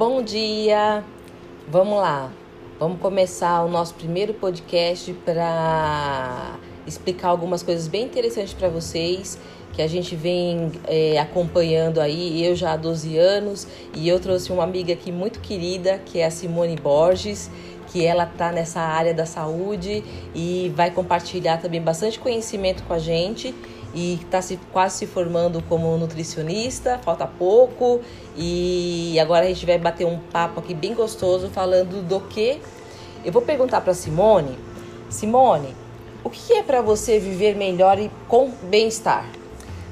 Bom dia! Vamos lá, vamos começar o nosso primeiro podcast para explicar algumas coisas bem interessantes para vocês que a gente vem é, acompanhando aí, eu já há 12 anos, e eu trouxe uma amiga aqui muito querida, que é a Simone Borges, que ela está nessa área da saúde e vai compartilhar também bastante conhecimento com a gente e está se, quase se formando como nutricionista, falta pouco. E agora a gente vai bater um papo aqui bem gostoso falando do que. Eu vou perguntar para Simone. Simone, o que é para você viver melhor e com bem-estar?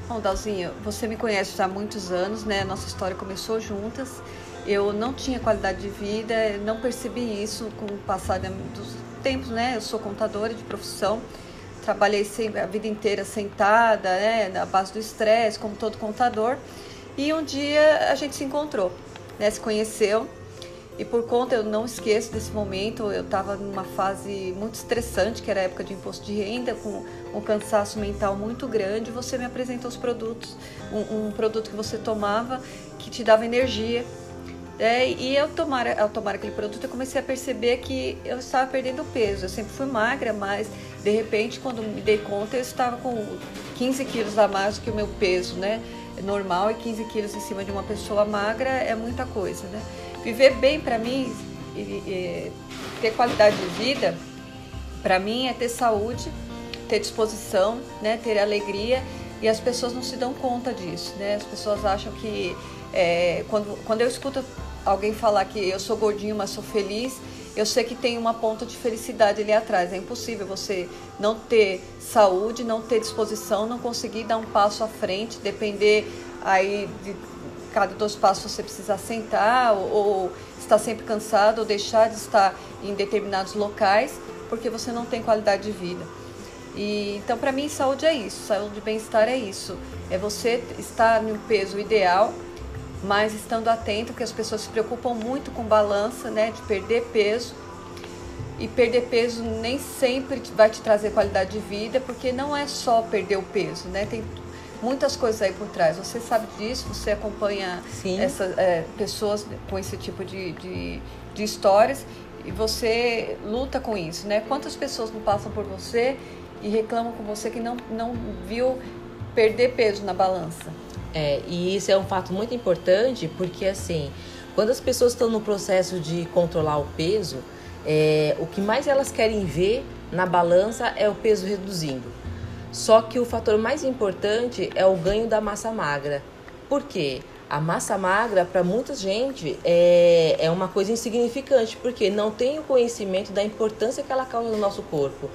Bom, Dalzinho, você me conhece já há muitos anos, né? Nossa história começou juntas. Eu não tinha qualidade de vida, não percebi isso com o passar dos tempos, né? Eu sou contadora de profissão trabalhei a vida inteira sentada, né, na base do estresse, como todo contador. E um dia a gente se encontrou, né, se conheceu. E por conta, eu não esqueço desse momento, eu estava numa fase muito estressante, que era a época de imposto de renda, com um cansaço mental muito grande. Você me apresentou os produtos, um, um produto que você tomava que te dava energia. É, e eu tomar, ao tomar aquele produto, eu comecei a perceber que eu estava perdendo peso. Eu sempre fui magra, mas de repente, quando me dei conta, eu estava com 15 quilos a mais do que o meu peso, né? Normal e 15 quilos em cima de uma pessoa magra é muita coisa, né? Viver bem para mim, e, e, ter qualidade de vida, para mim é ter saúde, ter disposição, né? Ter alegria e as pessoas não se dão conta disso, né? As pessoas acham que é, quando, quando eu escuto alguém falar que eu sou gordinho, mas sou feliz, eu sei que tem uma ponta de felicidade ali atrás. É impossível você não ter saúde, não ter disposição, não conseguir dar um passo à frente, depender aí de cada dois passos você precisa sentar ou, ou estar sempre cansado ou deixar de estar em determinados locais porque você não tem qualidade de vida. E, então, para mim, saúde é isso, saúde e bem-estar é isso. É você estar no peso ideal mas estando atento, que as pessoas se preocupam muito com balança, né, de perder peso. E perder peso nem sempre vai te trazer qualidade de vida, porque não é só perder o peso, né? Tem muitas coisas aí por trás. Você sabe disso, você acompanha essas é, pessoas com esse tipo de, de, de histórias e você luta com isso, né? Quantas pessoas não passam por você e reclamam com você que não, não viu perder peso na balança? É, e isso é um fato muito importante porque, assim, quando as pessoas estão no processo de controlar o peso, é, o que mais elas querem ver na balança é o peso reduzindo. Só que o fator mais importante é o ganho da massa magra. Por quê? A massa magra, para muita gente, é, é uma coisa insignificante, porque não tem o conhecimento da importância que ela causa no nosso corpo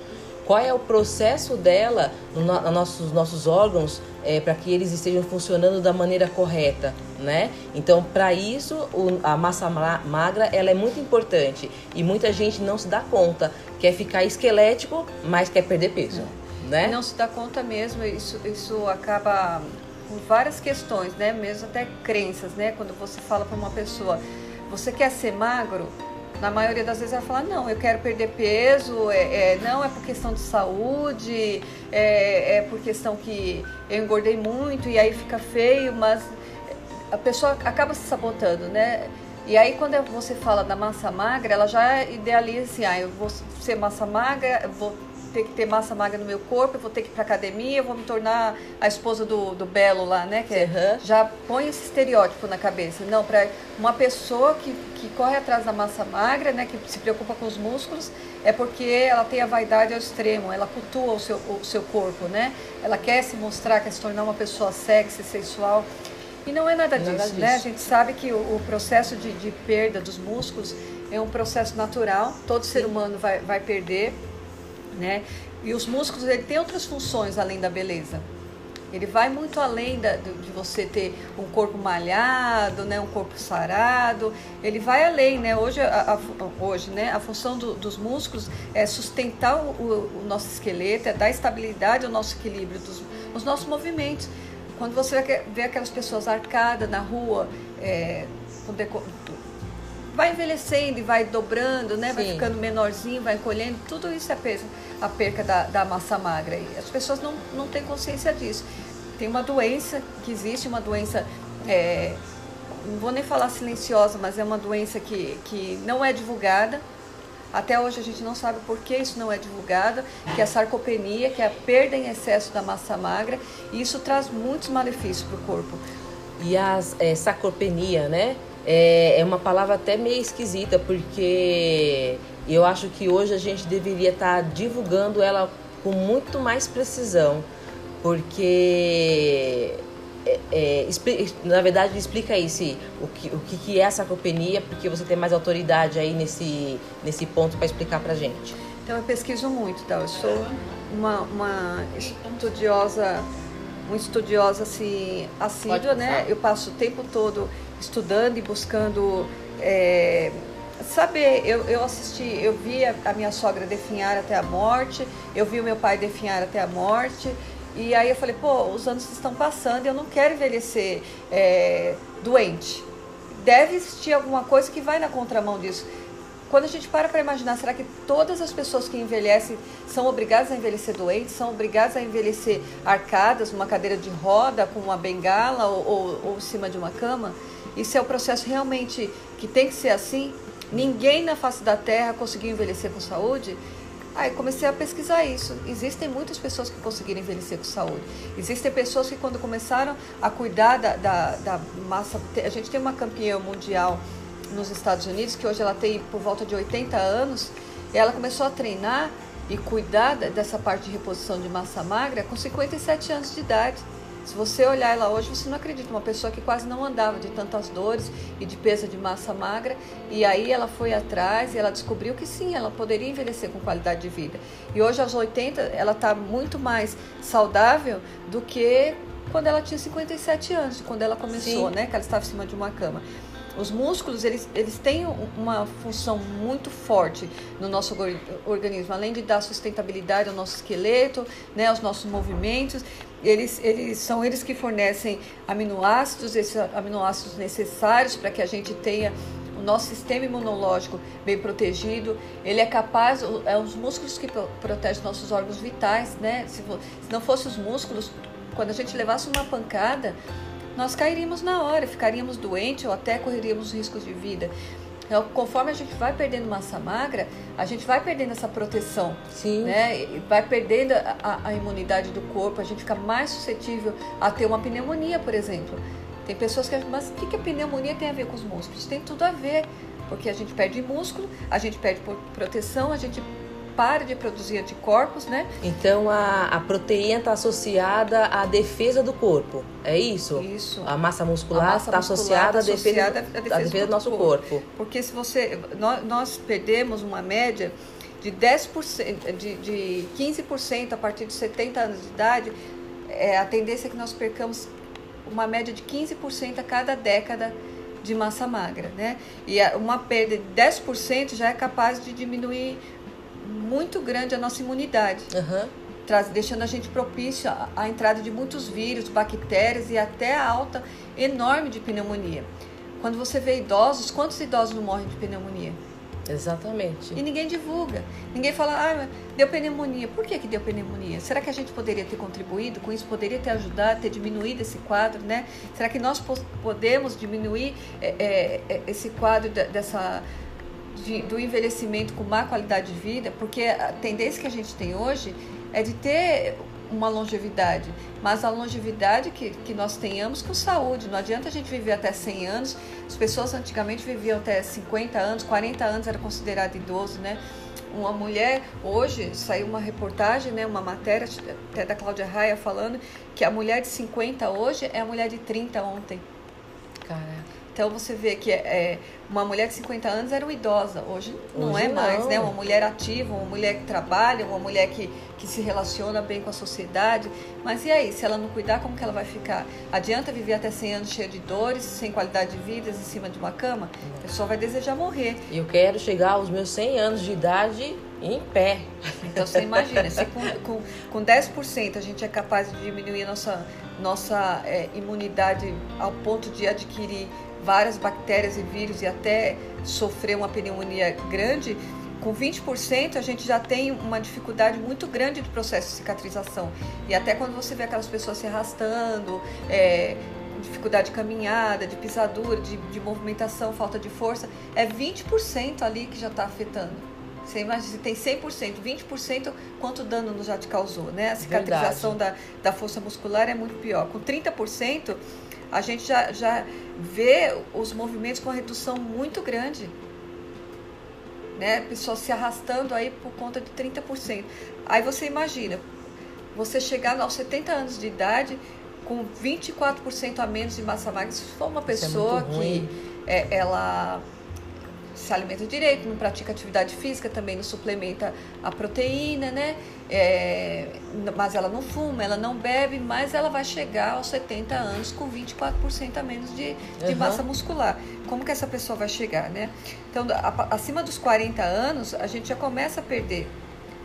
qual é o processo dela nos no, nossos, nossos órgãos é, para que eles estejam funcionando da maneira correta, né? Então, para isso, o, a massa magra ela é muito importante e muita gente não se dá conta, quer ficar esquelético, mas quer perder peso, é. né? Não se dá conta mesmo, isso, isso acaba com várias questões, né? Mesmo até crenças, né? Quando você fala para uma pessoa, você quer ser magro? Na maioria das vezes ela fala, não, eu quero perder peso, é, é não é por questão de saúde, é, é por questão que eu engordei muito e aí fica feio, mas a pessoa acaba se sabotando, né? E aí quando você fala da massa magra, ela já idealiza assim, ah, eu vou ser massa magra, vou ter que ter massa magra no meu corpo, eu vou ter que ir pra academia, eu vou me tornar a esposa do, do Belo lá, né? Que uhum. já põe esse estereótipo na cabeça. Não, para uma pessoa que, que corre atrás da massa magra, né? Que se preocupa com os músculos, é porque ela tem a vaidade ao extremo, ela cultua o seu, o seu corpo, né? Ela quer se mostrar, quer se tornar uma pessoa sexy, sensual. E não é nada, nada disso, disso, né? A gente sabe que o, o processo de, de, perda dos músculos é um processo natural, todo ser humano vai, vai perder né? E os músculos ele tem outras funções além da beleza. Ele vai muito além da, de você ter um corpo malhado, né, um corpo sarado. Ele vai além, né? Hoje, a, a hoje, né, a função do, dos músculos é sustentar o, o, nosso esqueleto, é dar estabilidade ao nosso equilíbrio, dos, os nossos movimentos. Quando você vê aquelas pessoas arcadas na rua, é, vai envelhecendo e vai dobrando, né? Vai ficando menorzinho, vai encolhendo. Tudo isso é peso, a perca da, da massa magra. E as pessoas não, não têm consciência disso. Tem uma doença que existe, uma doença é, não vou nem falar silenciosa, mas é uma doença que, que não é divulgada. Até hoje a gente não sabe por que isso não é divulgado, que é a sarcopenia, que é a perda em excesso da massa magra, e isso traz muitos malefícios para o corpo. E a é, sarcopenia, né? É, é uma palavra até meio esquisita, porque eu acho que hoje a gente deveria estar tá divulgando ela com muito mais precisão, porque é, é, na verdade explica aí se, o, que, o que é a sarcopenia, porque você tem mais autoridade aí nesse, nesse ponto para explicar para gente. Então eu pesquiso muito, tá? Eu sou uma, uma estudiosa, uma estudiosa assim, assídua, né? Eu passo o tempo todo estudando e buscando é, saber. Eu, eu assisti, eu vi a, a minha sogra definhar até a morte, eu vi o meu pai definhar até a morte. E aí eu falei, pô, os anos estão passando e eu não quero envelhecer é, doente. Deve existir alguma coisa que vai na contramão disso. Quando a gente para para imaginar, será que todas as pessoas que envelhecem são obrigadas a envelhecer doentes, são obrigadas a envelhecer arcadas, numa cadeira de roda, com uma bengala ou, ou, ou em cima de uma cama? Isso é o processo realmente que tem que ser assim? Ninguém na face da Terra conseguiu envelhecer com saúde? Aí comecei a pesquisar isso. Existem muitas pessoas que conseguiram envelhecer com saúde. Existem pessoas que quando começaram a cuidar da, da, da massa... A gente tem uma campeã mundial nos Estados Unidos, que hoje ela tem por volta de 80 anos, e ela começou a treinar e cuidar dessa parte de reposição de massa magra com 57 anos de idade. Se você olhar ela hoje, você não acredita. Uma pessoa que quase não andava de tantas dores e de peso de massa magra. E aí ela foi atrás e ela descobriu que sim, ela poderia envelhecer com qualidade de vida. E hoje, aos 80, ela está muito mais saudável do que quando ela tinha 57 anos, quando ela começou, sim. né? Que ela estava em cima de uma cama. Os músculos, eles, eles têm uma função muito forte no nosso organismo, além de dar sustentabilidade ao nosso esqueleto, né, aos nossos movimentos. Eles, eles são eles que fornecem aminoácidos, esses aminoácidos necessários para que a gente tenha o nosso sistema imunológico bem protegido. Ele é capaz, é os músculos que protegem nossos órgãos vitais, né? Se, se não fossem os músculos, quando a gente levasse uma pancada, nós cairíamos na hora, ficaríamos doentes ou até correríamos riscos de vida. Então, conforme a gente vai perdendo massa magra, a gente vai perdendo essa proteção, Sim. né? E vai perdendo a, a, imunidade do corpo, a gente fica mais suscetível a ter uma pneumonia, por exemplo. Tem pessoas que mas o que, que a pneumonia tem a ver com os músculos? Tem tudo a ver, porque a gente perde músculo, a gente perde proteção, a gente para de produzir anticorpos, né? Então a, a proteína está associada à defesa do corpo, é isso? Isso. A massa muscular está associada, à defesa, à defesa, defesa do, do, nosso corpo. corpo. Porque se você. Nós, nós perdemos uma média de 10%, de, de 15% a partir de 70 anos de idade, é, a tendência é que nós percamos uma média de 15% a cada década de massa magra, né? E uma perda de 10% já é capaz de diminuir muito grande a nossa imunidade. Uhum. Traz, deixando a gente propício à, à entrada de muitos vírus, bactérias e até a alta enorme de pneumonia. Quando você vê idosos, quantos idosos não morrem de pneumonia? Exatamente. E ninguém divulga. Ninguém fala, ah, deu pneumonia. Por que, que deu pneumonia? Será que a gente poderia ter contribuído com isso? Poderia ter ajudado, ter diminuído esse quadro, né? Será que nós podemos diminuir é, é, é esse quadro dessa de, do envelhecimento com má qualidade de vida, porque a tendência que a gente tem hoje é de ter uma longevidade, mas a longevidade que, que nós tenhamos com saúde. Não adianta a gente viver até 100 anos. As pessoas antigamente viviam até 50 anos, 40 anos era considerado idoso, né? Uma mulher, hoje saiu uma reportagem, né, uma matéria até da Cláudia Raia falando que a mulher de 50 hoje é a mulher de 30 ontem. Caraca. Então você vê que é, uma mulher de 50 anos era uma idosa, hoje não hoje é mais, não. né? Uma mulher ativa, uma mulher que trabalha, uma mulher que, que se relaciona bem com a sociedade. Mas e aí, se ela não cuidar, como que ela vai ficar? Adianta viver até 100 anos cheia de dores, sem qualidade de vida, em cima de uma cama? A pessoa vai desejar morrer. Eu quero chegar aos meus 100 anos de idade em pé. Então você imagina, se com, com, com 10% a gente é capaz de diminuir a nossa, nossa é, imunidade ao ponto de adquirir várias bactérias e vírus e até sofrer uma pneumonia grande, com 20% a gente já tem uma dificuldade muito grande do processo de cicatrização. E até quando você vê aquelas pessoas se arrastando, é, dificuldade de caminhada, de pisadura, de, de movimentação, falta de força, é 20% ali que já está afetando. Você imagina, tem 100%, 20%, quanto dano já te causou, né? A cicatrização da, da força muscular é muito pior. Com 30%, a gente já, já vê os movimentos com redução muito grande. Né? Pessoas se arrastando aí por conta de 30%. Aí você imagina, você chegar aos 70 anos de idade com 24% a menos de massa magra, se for uma é pessoa é que é, ela se alimenta direito, não pratica atividade física, também não suplementa a proteína, né? É, mas ela não fuma, ela não bebe, mas ela vai chegar aos 70 anos com 24% a menos de, de uhum. massa muscular. Como que essa pessoa vai chegar, né? Então, a, acima dos 40 anos, a gente já começa a perder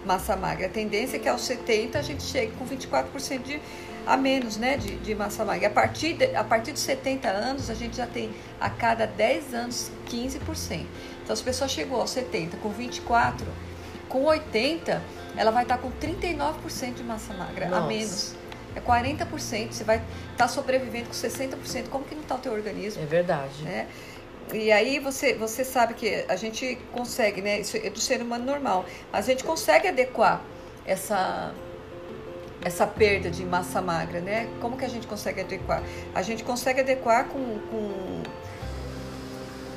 massa magra. A tendência é que aos 70 a gente chegue com 24% de, a menos né, de, de massa magra. A partir, de, a partir dos 70 anos, a gente já tem a cada 10 anos 15%. Então, se a pessoa chegou aos 70 com 24, com 80, ela vai estar com 39% de massa magra Nossa. a menos. É 40%, você vai estar sobrevivendo com 60%. Como que não está o teu organismo? É verdade. Né? E aí você, você sabe que a gente consegue, né? Isso é do ser humano normal. Mas a gente consegue adequar essa essa perda de massa magra, né? Como que a gente consegue adequar? A gente consegue adequar com, com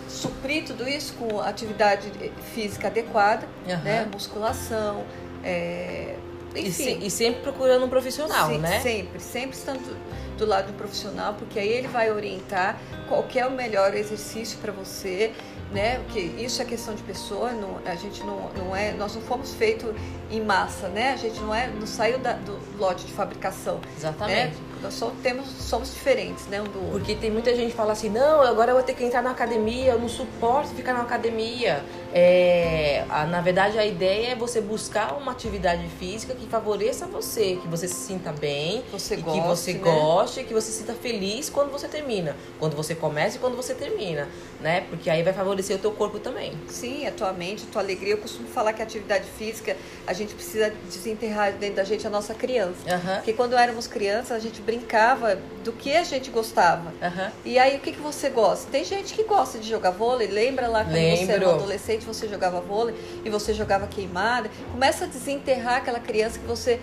suprir tudo isso com atividade física adequada, uhum. né? Musculação, é, enfim. E, e, sempre procurando um profissional, Sim, né? Sempre, sempre estando do lado um profissional, porque aí ele vai orientar qual é o melhor exercício para você, né? Porque isso é questão de pessoa, não, a gente não, não é, nós não fomos feitos em massa, né? A gente não é, não saiu da, do lote de fabricação. Né? Exatamente. Né? Nós só temos, somos diferentes, né? Um do outro. Porque tem muita gente que fala assim, não, agora eu vou ter que entrar na academia, eu não suporto ficar na academia. É, a, na verdade, a ideia é você buscar uma atividade física que favoreça você, que você se sinta bem, você que goste, você né? goste, que você se sinta feliz quando você termina, quando você começa e quando você termina, né? Porque aí vai favorecer o teu corpo também. Sim, a tua mente, a tua alegria. Eu costumo falar que a atividade física, a gente precisa desenterrar dentro da gente a nossa criança. Uhum. Porque quando éramos crianças, a gente brincava do que a gente gostava. Uhum. E aí, o que, que você gosta? Tem gente que gosta de jogar vôlei. Lembra lá quando Lembro. você era um adolescente, você jogava vôlei e você jogava queimada? Começa a desenterrar aquela criança que você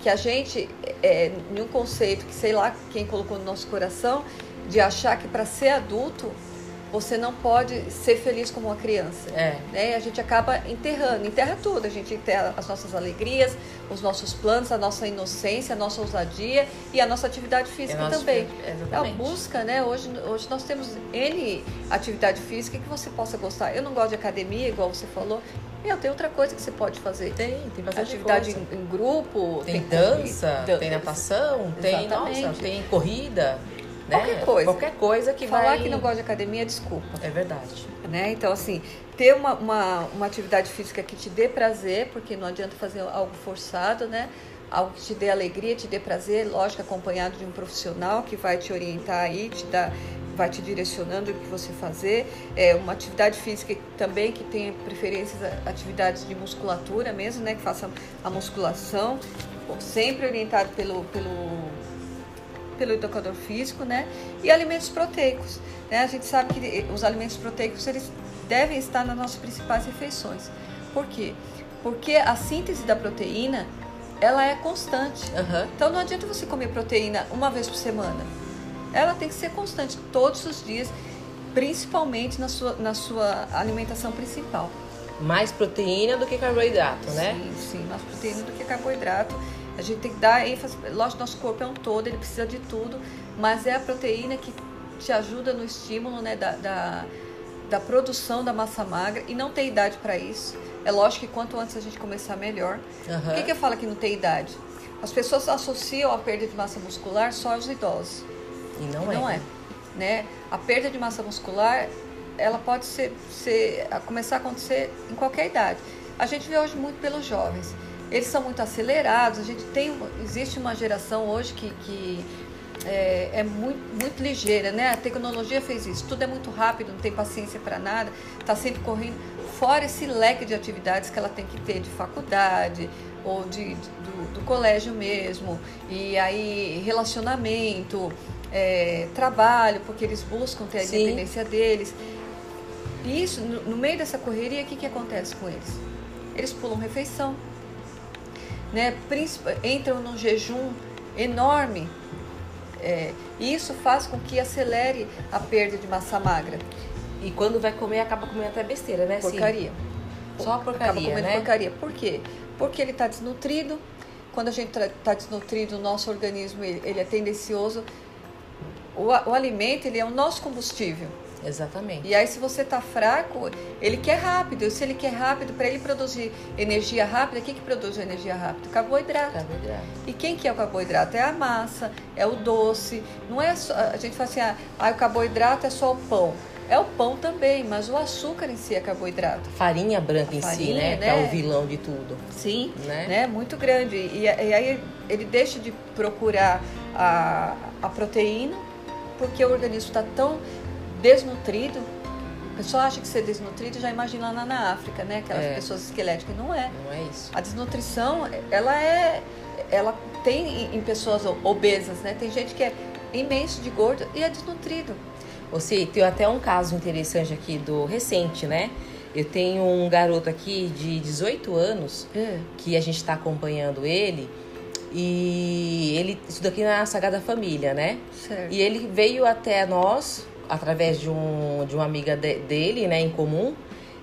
que a gente, é, em um conceito que sei lá quem colocou no nosso coração, de achar que para ser adulto você não pode ser feliz como uma criança. É. Né? A gente acaba enterrando, enterra tudo. A gente enterra as nossas alegrias, os nossos planos, a nossa inocência, a nossa ousadia e a nossa atividade física é também. Exatamente. É busca, né? Hoje, hoje nós temos N atividade física que você possa gostar. Eu não gosto de academia, igual você falou. Meu, tem outra coisa que você pode fazer. Tem, tem bastante Atividade coisa. Em, em, grupo. Tem, tem dança, corrida, tem natação, tem, nossa, tem corrida. Né? Qualquer coisa. Qualquer coisa que Falar vai... que não gosta de academia, desculpa. É verdade. Né? Então, assim, ter uma, uma, uma atividade física que te dê prazer, porque não adianta fazer algo forçado, né? Algo que te dê alegria, te dê prazer, lógico, acompanhado de um profissional que vai te orientar aí, te dar, vai te direcionando o que você fazer. É uma atividade física também que tenha preferências, atividades de musculatura mesmo, né? Que faça a musculação, sempre orientado pelo, pelo pelo educador físico, né? E alimentos proteicos, né? A gente sabe que os alimentos proteicos eles devem estar nas nossas principais refeições. Por quê? Porque a síntese da proteína ela é constante. Uhum. Então não adianta você comer proteína uma vez por semana. Ela tem que ser constante todos os dias, principalmente na sua, na sua alimentação principal. Mais proteína do que carboidrato, né? Sim, sim, mais proteína do que carboidrato. A gente tem que dar ênfase, lógico, nosso corpo é um todo, ele precisa de tudo, mas é a proteína que te ajuda no estímulo né, da, da, da produção da massa magra e não tem idade para isso. É lógico que quanto antes a gente começar, melhor. Uhum. Por que, que eu falo que não tem idade? As pessoas associam a perda de massa muscular só aos idosos. E não e é. Não é. Né? A perda de massa muscular, ela pode ser, ser, começar a acontecer em qualquer idade. A gente vê hoje muito pelos jovens eles são muito acelerados. A gente tem, existe uma geração hoje que, que é, é, muito, muito ligeira, né? A tecnologia fez isso. Tudo é muito rápido, não tem paciência para nada, está sempre correndo. fora esse leque de atividades que ela tem que ter de faculdade ou de, de do, do, colégio mesmo, e aí relacionamento, é, trabalho, porque eles buscam ter a Sim. independência deles. E isso, no, no meio dessa correria, o que, que acontece com eles? Eles pulam refeição, né? entram num jejum enorme. É, e isso faz com que acelere a perda de massa magra. E quando vai comer, acaba comendo até besteira, né? Porcaria. Sim. Só porcaria, acaba comendo né? porcaria. Por quê? Porque ele está desnutrido. Quando a gente está desnutrido, o nosso organismo ele, ele é tendencioso. O, o alimento ele é o nosso combustível. Exatamente. E aí, se você está fraco, ele quer rápido. E se ele quer rápido, para ele produzir energia rápida, o que, que produz energia rápida? Carboidrato. Carboidrato. E quem que é o carboidrato? É a massa, é o doce. Não é só, a gente fala assim, ah, ah, o carboidrato é só o pão. É o pão também, mas o açúcar em si é carboidrato. Farinha branca a em farinha, si, né? né? Que é o vilão de tudo. Sim, né? né? Muito grande. E, e aí ele deixa de procurar a, a proteína, porque o organismo está tão desnutrido. A pessoa acha que ser desnutrido já imagina lá na África, né? Aquelas é. pessoas esqueléticas. Não é. Não é isso. A desnutrição, ela é. Ela tem em pessoas obesas, né? Tem gente que é imenso de gordo e é desnutrido. Você tem até um caso interessante aqui do recente, né? Eu tenho um garoto aqui de 18 anos é. que a gente está acompanhando ele e ele estuda aqui na Sagrada Família, né? Certo. E ele veio até nós através de, um, de uma amiga de, dele, né, em comum.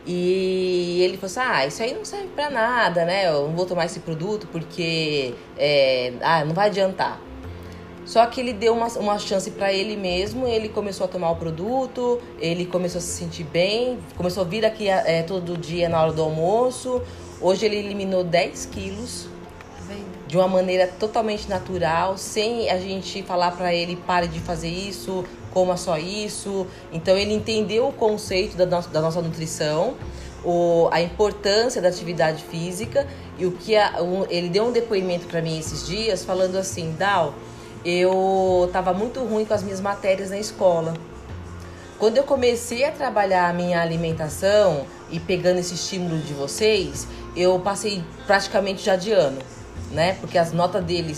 E ele falou assim: ah, isso aí não serve pra nada, né? Eu não vou tomar esse produto porque é, ah, não vai adiantar. Só que ele deu uma, uma chance para ele mesmo, ele começou a tomar o produto, ele começou a se sentir bem, começou a vir aqui é, todo dia na hora do almoço. Hoje ele eliminou 10 quilos de uma maneira totalmente natural, sem a gente falar para ele pare de fazer isso, coma só isso. Então ele entendeu o conceito da, no da nossa nutrição, o, a importância da atividade física e o que a, um, ele deu um depoimento para mim esses dias falando assim, Dal, eu estava muito ruim com as minhas matérias na escola. Quando eu comecei a trabalhar a minha alimentação e pegando esse estímulo de vocês, eu passei praticamente já de ano né? Porque as notas dele,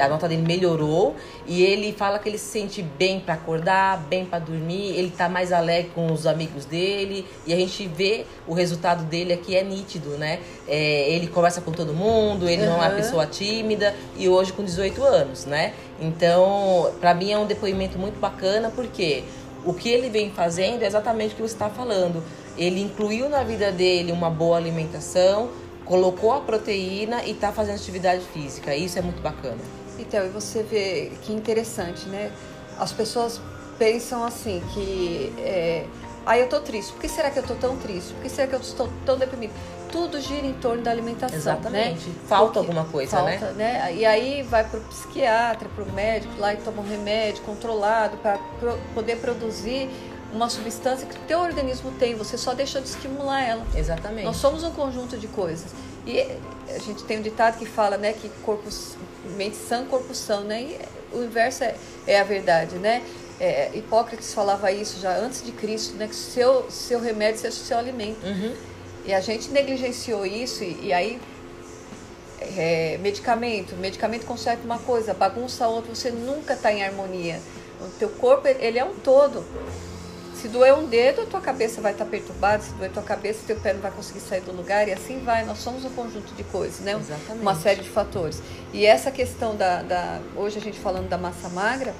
a nota dele melhorou e ele fala que ele se sente bem para acordar, bem para dormir, ele tá mais alegre com os amigos dele e a gente vê o resultado dele aqui é nítido, né? É, ele conversa com todo mundo, ele uhum. não é uma pessoa tímida e hoje com 18 anos, né? Então, para mim é um depoimento muito bacana porque o que ele vem fazendo é exatamente o que você está falando. Ele incluiu na vida dele uma boa alimentação, colocou a proteína e está fazendo atividade física. Isso é muito bacana. Então, e você vê que interessante, né? As pessoas pensam assim que é, ah, eu tô triste. Por que será que eu tô tão triste? Por que será que eu estou tão deprimido? Tudo gira em torno da alimentação, né? Exatamente. Né? Falta Porque alguma coisa, falta, né? né? E aí vai pro psiquiatra, pro médico lá e toma um remédio controlado para pro, poder produzir uma substância que o teu organismo tem, você só deixa de estimular ela. Exatamente. Nós somos um conjunto de coisas. E a gente tem um ditado que fala, né, que corpo, mente sã, corpo são, né? E o inverso é, é a verdade, né? É, Hipócrates falava isso já antes de Cristo, né? Que seu, seu remédio seja o seu alimento. Uhum. E a gente negligenciou isso e, e aí é, medicamento, medicamento conserta uma coisa, bagunça outra, você nunca está em harmonia. O teu corpo, ele é um todo. Se doer um dedo, a tua cabeça vai estar perturbada, se doer a tua cabeça, teu pé não vai conseguir sair do lugar e assim vai. Nós somos um conjunto de coisas, né? Exatamente. Uma série de fatores. E essa questão da, da hoje a gente falando da massa magra,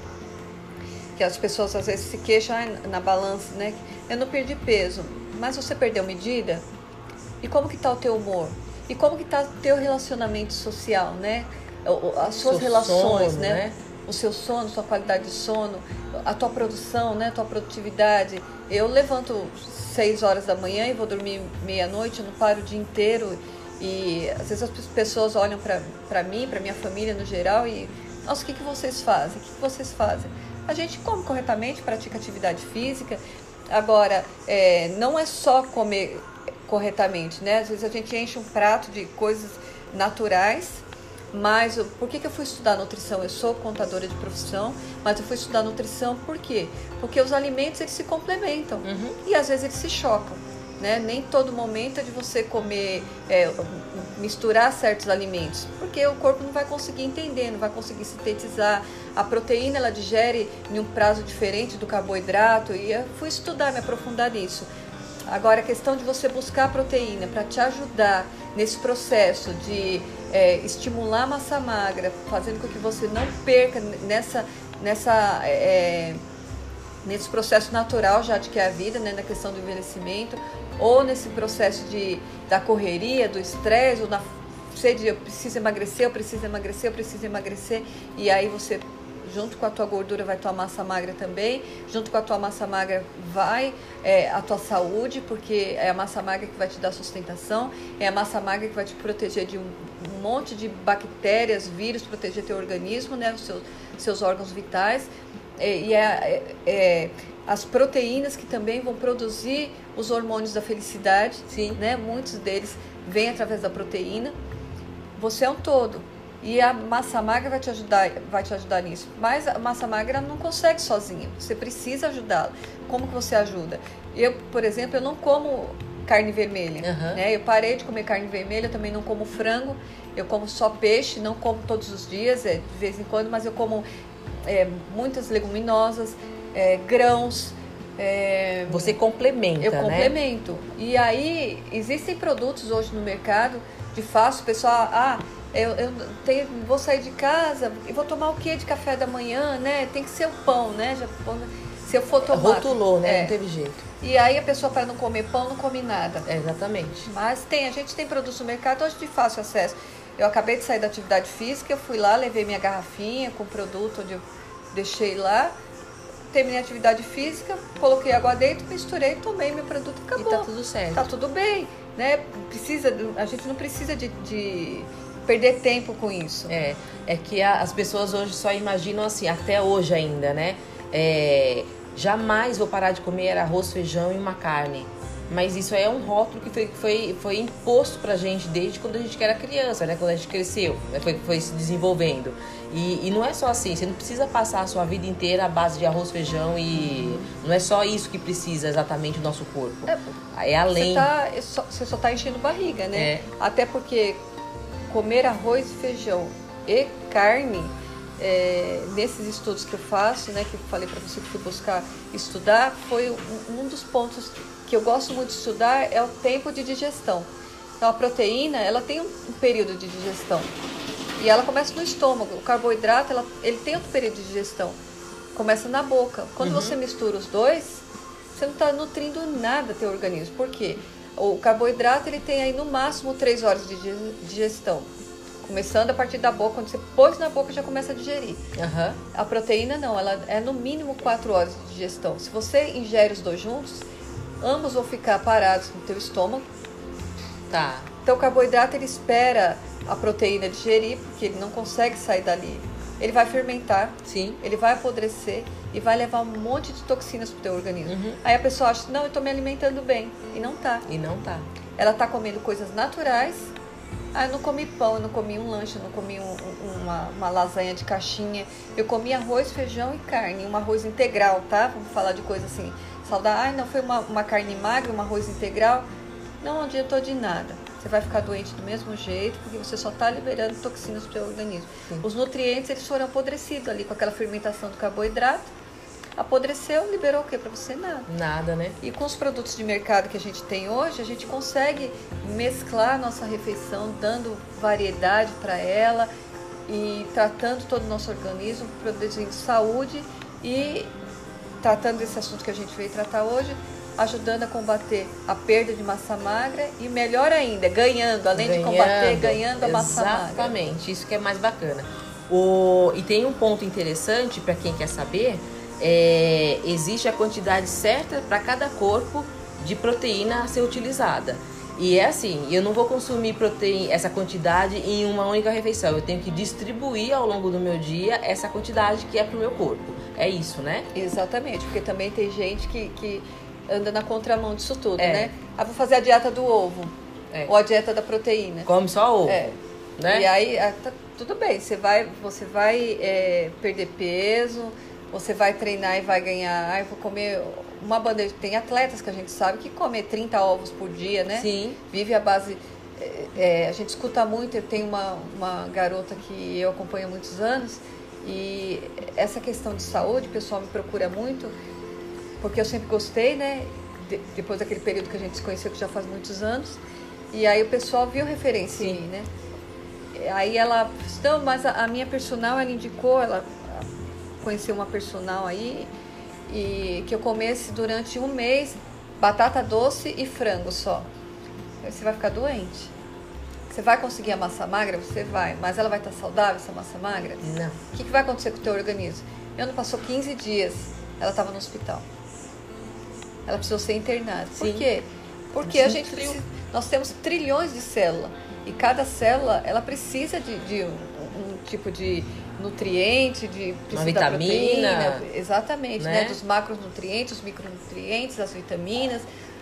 que as pessoas às vezes se queixam na balança, né? Eu não perdi peso, mas você perdeu medida? E como que tá o teu humor? E como que tá o teu relacionamento social, né? As suas Seu relações, sono, né? né? O seu sono, sua qualidade de sono, a tua produção, né, tua produtividade. Eu levanto 6 horas da manhã e vou dormir meia-noite, não paro o dia inteiro. E às vezes as pessoas olham para mim, para minha família no geral e, nossa, o que, que vocês fazem? O que, que vocês fazem? A gente come corretamente, pratica atividade física. Agora, é, não é só comer corretamente, né? Às vezes a gente enche um prato de coisas naturais mas por que, que eu fui estudar nutrição? Eu sou contadora de profissão, mas eu fui estudar nutrição por quê? Porque os alimentos eles se complementam uhum. e às vezes eles se chocam. Né? Nem todo momento é de você comer, é, misturar certos alimentos, porque o corpo não vai conseguir entender, não vai conseguir sintetizar. A proteína ela digere em um prazo diferente do carboidrato e eu fui estudar, me aprofundar nisso. Agora, a questão de você buscar proteína para te ajudar nesse processo de é, estimular a massa magra, fazendo com que você não perca nessa, nessa, é, nesse processo natural já de que é a vida, né, na questão do envelhecimento, ou nesse processo de, da correria, do estresse, ou na sede, eu preciso emagrecer, eu preciso emagrecer, eu preciso emagrecer, e aí você junto com a tua gordura vai tua massa magra também, junto com a tua massa magra vai é, a tua saúde, porque é a massa magra que vai te dar sustentação, é a massa magra que vai te proteger de um, um monte de bactérias, vírus, proteger teu organismo, né, os seus, seus órgãos vitais, é, e é, é, é as proteínas que também vão produzir os hormônios da felicidade, Sim. né, muitos deles vêm através da proteína. Você é um todo. E a massa magra vai te ajudar, vai te ajudar nisso. Mas a massa magra não consegue sozinha. Você precisa ajudá-la. Como que você ajuda? Eu, por exemplo, eu não como carne vermelha. Uhum. Né? Eu parei de comer carne vermelha, também não como frango. Eu como só peixe, não como todos os dias, é, de vez em quando, mas eu como é, muitas leguminosas, é, grãos. É, Você complementa, Eu né? complemento. E aí, existem produtos hoje no mercado de fácil, o pessoal, ah, eu, eu tenho, vou sair de casa e vou tomar o que de café da manhã, né? Tem que ser o pão, né? Já, se eu for tomar. Rotulou, né? É. Não teve jeito. E aí a pessoa para não comer pão não come nada. É, exatamente. Mas tem, a gente tem produtos no mercado hoje de fácil acesso. Eu acabei de sair da atividade física, eu fui lá, levei minha garrafinha com produto onde eu deixei lá, terminei a atividade física, coloquei água dentro, misturei, tomei meu produto e acabou. E tá tudo certo. Tá tudo bem, né? Precisa, a gente não precisa de, de perder tempo com isso. É, é que a, as pessoas hoje só imaginam assim, até hoje ainda, né? É, jamais vou parar de comer arroz, feijão e uma carne. Mas isso é um rótulo que foi, foi, foi imposto pra gente desde quando a gente era criança, né? Quando a gente cresceu, né? foi, foi se desenvolvendo. E, e não é só assim, você não precisa passar a sua vida inteira à base de arroz, feijão e. Não é só isso que precisa exatamente o nosso corpo. É, é além. Você, tá, é você só tá enchendo barriga, né? É. Até porque comer arroz e feijão e carne, é, nesses estudos que eu faço, né, que eu falei para você que fui buscar estudar, foi um, um, dos pontos que eu gosto muito de estudar é o tempo de digestão. Então a proteína, ela tem um, período de digestão e ela começa no estômago. O carboidrato, ela, ele tem outro período de digestão. Começa na boca. Quando uhum. você mistura os dois, você não está nutrindo nada teu organismo. Por quê? O carboidrato ele tem aí no máximo 3 horas de digestão. Começando a partir da boca, quando você pôs na boca já começa a digerir. Uhum. A proteína não, ela é no mínimo 4 horas de digestão. Se você ingere os dois juntos, ambos vão ficar parados no teu estômago. Tá. Então o carboidrato ele espera a proteína digerir, porque ele não consegue sair dali. Ele vai fermentar, Sim. ele vai apodrecer e vai levar um monte de toxinas pro teu organismo. Uhum. Aí a pessoa acha, não, eu tô me alimentando bem. E não tá. E não tá. Ela tá comendo coisas naturais. Ah, eu não comi pão, eu não comi um lanche, eu não comi um, uma, uma lasanha de caixinha. Eu comi arroz, feijão e carne, um arroz integral, tá? Vamos falar de coisa assim, saudável. Ah, não foi uma, uma carne magra, um arroz integral. Não adiantou de nada. Você vai ficar doente do mesmo jeito, porque você só está liberando toxinas para o seu organismo. Sim. Os nutrientes, eles foram apodrecidos ali com aquela fermentação do carboidrato apodreceu, liberou o que para você? Nada. Nada, né? E com os produtos de mercado que a gente tem hoje, a gente consegue mesclar a nossa refeição, dando variedade para ela e tratando todo o nosso organismo, produzindo saúde e tratando desse assunto que a gente veio tratar hoje, ajudando a combater a perda de massa magra e melhor ainda, ganhando, além ganhando, de combater, ganhando a massa magra. Exatamente, isso que é mais bacana. O, e tem um ponto interessante para quem quer saber é, existe a quantidade certa para cada corpo de proteína a ser utilizada. E é assim, eu não vou consumir proteína, essa quantidade em uma única refeição. Eu tenho que distribuir ao longo do meu dia essa quantidade que é para o meu corpo. É isso, né? Exatamente, porque também tem gente que, que anda na contramão disso tudo, é. né? Ah, vou fazer a dieta do ovo. É. Ou a dieta da proteína. Come só ovo. É. Né? E aí, ah, tá, tudo bem, você vai, você vai é, perder peso, você vai treinar e vai ganhar, ah, eu vou comer uma bandeja. Tem atletas que a gente sabe que comer 30 ovos por dia, né? Sim. Vive a base. É, é, a gente escuta muito, eu tenho uma, uma garota que eu acompanho há muitos anos, e essa questão de saúde, o pessoal me procura muito, porque eu sempre gostei, né? De, depois daquele período que a gente se conheceu, que já faz muitos anos. E aí o pessoal viu referência Sim. em mim, né? Aí ela, não, mas a, a minha personal, ela indicou, ela conheceu uma personal aí, e que eu comesse durante um mês batata doce e frango só. Você vai ficar doente. Você vai conseguir a massa magra? Você vai. Mas ela vai estar saudável, essa massa magra? Não. O que, que vai acontecer com o teu organismo? Meu ano passou 15 dias, ela estava no hospital. Ela precisou ser internada. Sim. Por quê? Porque a gente precisa, nós temos trilhões de células. E cada célula, ela precisa de, de um, um tipo de nutriente, de uma vitamina, proteína, exatamente, né? né? Dos macronutrientes, os micronutrientes, as vitaminas,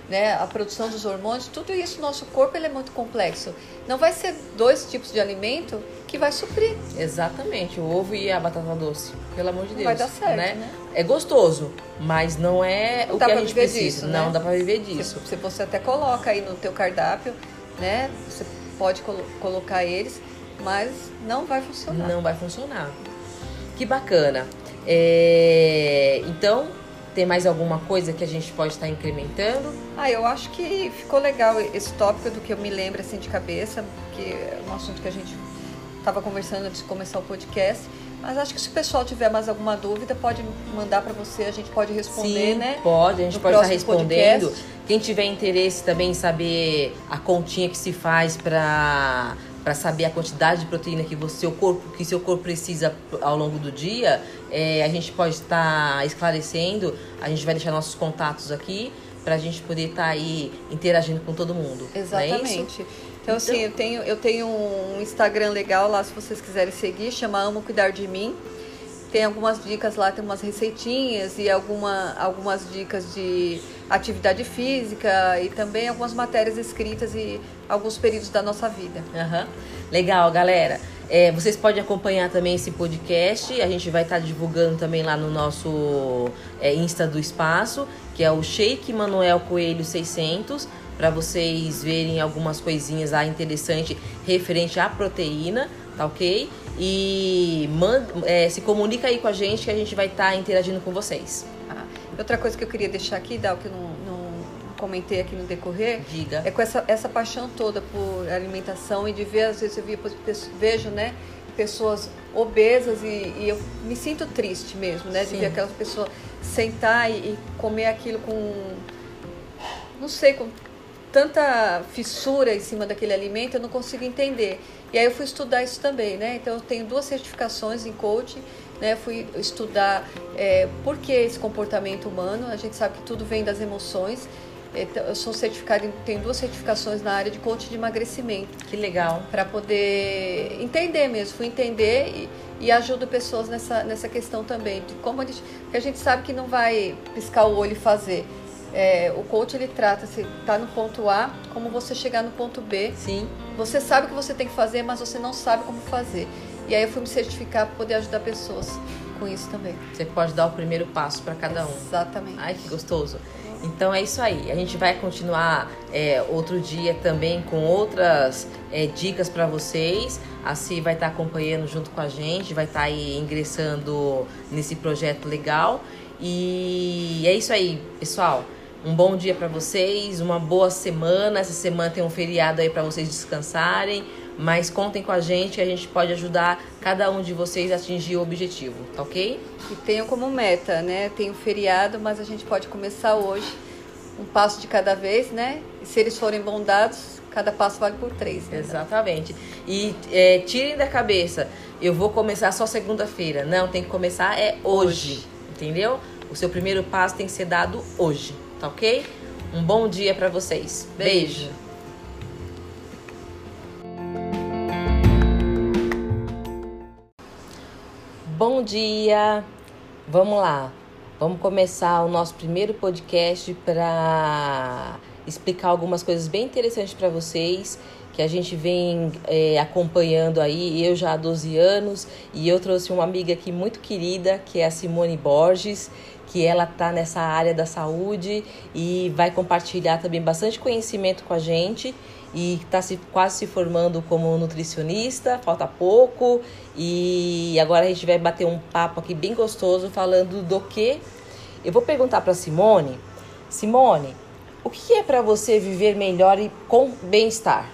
né? A produção dos hormônios, tudo isso, nosso corpo ele é muito complexo. Não vai ser dois tipos de alimento que vai suprir. Exatamente, o ovo e a batata doce, pelo amor de Deus. Vai dar certo, né? né? É gostoso, mas não é não o que a gente precisa. Disso, né? Não dá para viver disso. Se, se você até coloca aí no teu cardápio, né? Você pode colo colocar eles mas não vai funcionar. Não vai funcionar. Que bacana. É... Então, tem mais alguma coisa que a gente pode estar incrementando? Ah, eu acho que ficou legal esse tópico do que eu me lembro assim de cabeça, que é um assunto que a gente estava conversando antes de começar o podcast. Mas acho que se o pessoal tiver mais alguma dúvida, pode mandar para você, a gente pode responder, Sim, né? Pode, a gente no pode estar respondendo. Podcast. Quem tiver interesse também em saber a continha que se faz para para saber a quantidade de proteína que você, seu corpo que seu corpo precisa ao longo do dia, é, a gente pode estar tá esclarecendo. A gente vai deixar nossos contatos aqui para a gente poder estar tá aí interagindo com todo mundo. É Exatamente. É então, assim, então, eu tenho, eu tenho um Instagram legal lá, se vocês quiserem seguir, chama Amo Cuidar de Mim. Tem algumas dicas lá, tem umas receitinhas e alguma, algumas dicas de atividade física e também algumas matérias escritas e alguns períodos da nossa vida. Uhum. Legal, galera. É, vocês podem acompanhar também esse podcast. A gente vai estar tá divulgando também lá no nosso é, Insta do Espaço, que é o Shake Manuel Coelho 600, para vocês verem algumas coisinhas lá interessantes referente à proteína, tá ok? E manda, é, se comunica aí com a gente que a gente vai estar tá interagindo com vocês. Outra coisa que eu queria deixar aqui, Dal, que eu não, não comentei aqui no decorrer, Diga. é com essa, essa paixão toda por alimentação e de ver, às vezes eu vejo, né, pessoas obesas e, e, eu me sinto triste mesmo, né, de Sim. ver aquelas pessoas sentar e, e comer aquilo com, não sei, com tanta fissura em cima daquele alimento, eu não consigo entender. E aí eu fui estudar isso também, né? Então eu tenho duas certificações em coaching né? Fui estudar é, por que esse comportamento humano. A gente sabe que tudo vem das emoções. Então, eu sou certificada, tenho duas certificações na área de coach de emagrecimento. Que legal. Para poder entender mesmo, fui entender e, e ajudo pessoas nessa, nessa questão também. De como a gente, porque a gente sabe que não vai piscar o olho e fazer. É, o coach ele trata se está no ponto A, como você chegar no ponto B. Sim. Você sabe o que você tem que fazer, mas você não sabe como fazer. E aí eu fui me certificar para poder ajudar pessoas com isso também. Você pode dar o primeiro passo para cada um. Exatamente. Ai, que gostoso. Então é isso aí. A gente vai continuar é, outro dia também com outras é, dicas para vocês. A Si vai estar tá acompanhando junto com a gente, vai estar tá aí ingressando nesse projeto legal. E é isso aí, pessoal. Um bom dia para vocês, uma boa semana. Essa semana tem um feriado aí para vocês descansarem mas contem com a gente que a gente pode ajudar cada um de vocês a atingir o objetivo, tá ok? E tenham como meta, né? Tem o feriado, mas a gente pode começar hoje, um passo de cada vez, né? E se eles forem bondados, cada passo vale por três. Né? Exatamente. E é, tirem da cabeça, eu vou começar só segunda-feira. Não, tem que começar é hoje, hoje, entendeu? O seu primeiro passo tem que ser dado hoje, tá ok? Um bom dia para vocês. Beijo. Beijo. Bom dia! Vamos lá, vamos começar o nosso primeiro podcast para explicar algumas coisas bem interessantes para vocês que a gente vem é, acompanhando aí, eu já há 12 anos, e eu trouxe uma amiga aqui muito querida, que é a Simone Borges, que ela está nessa área da saúde e vai compartilhar também bastante conhecimento com a gente e está se, quase se formando como nutricionista, falta pouco, e agora a gente vai bater um papo aqui bem gostoso falando do que. Eu vou perguntar para Simone, Simone, o que é para você viver melhor e com bem-estar?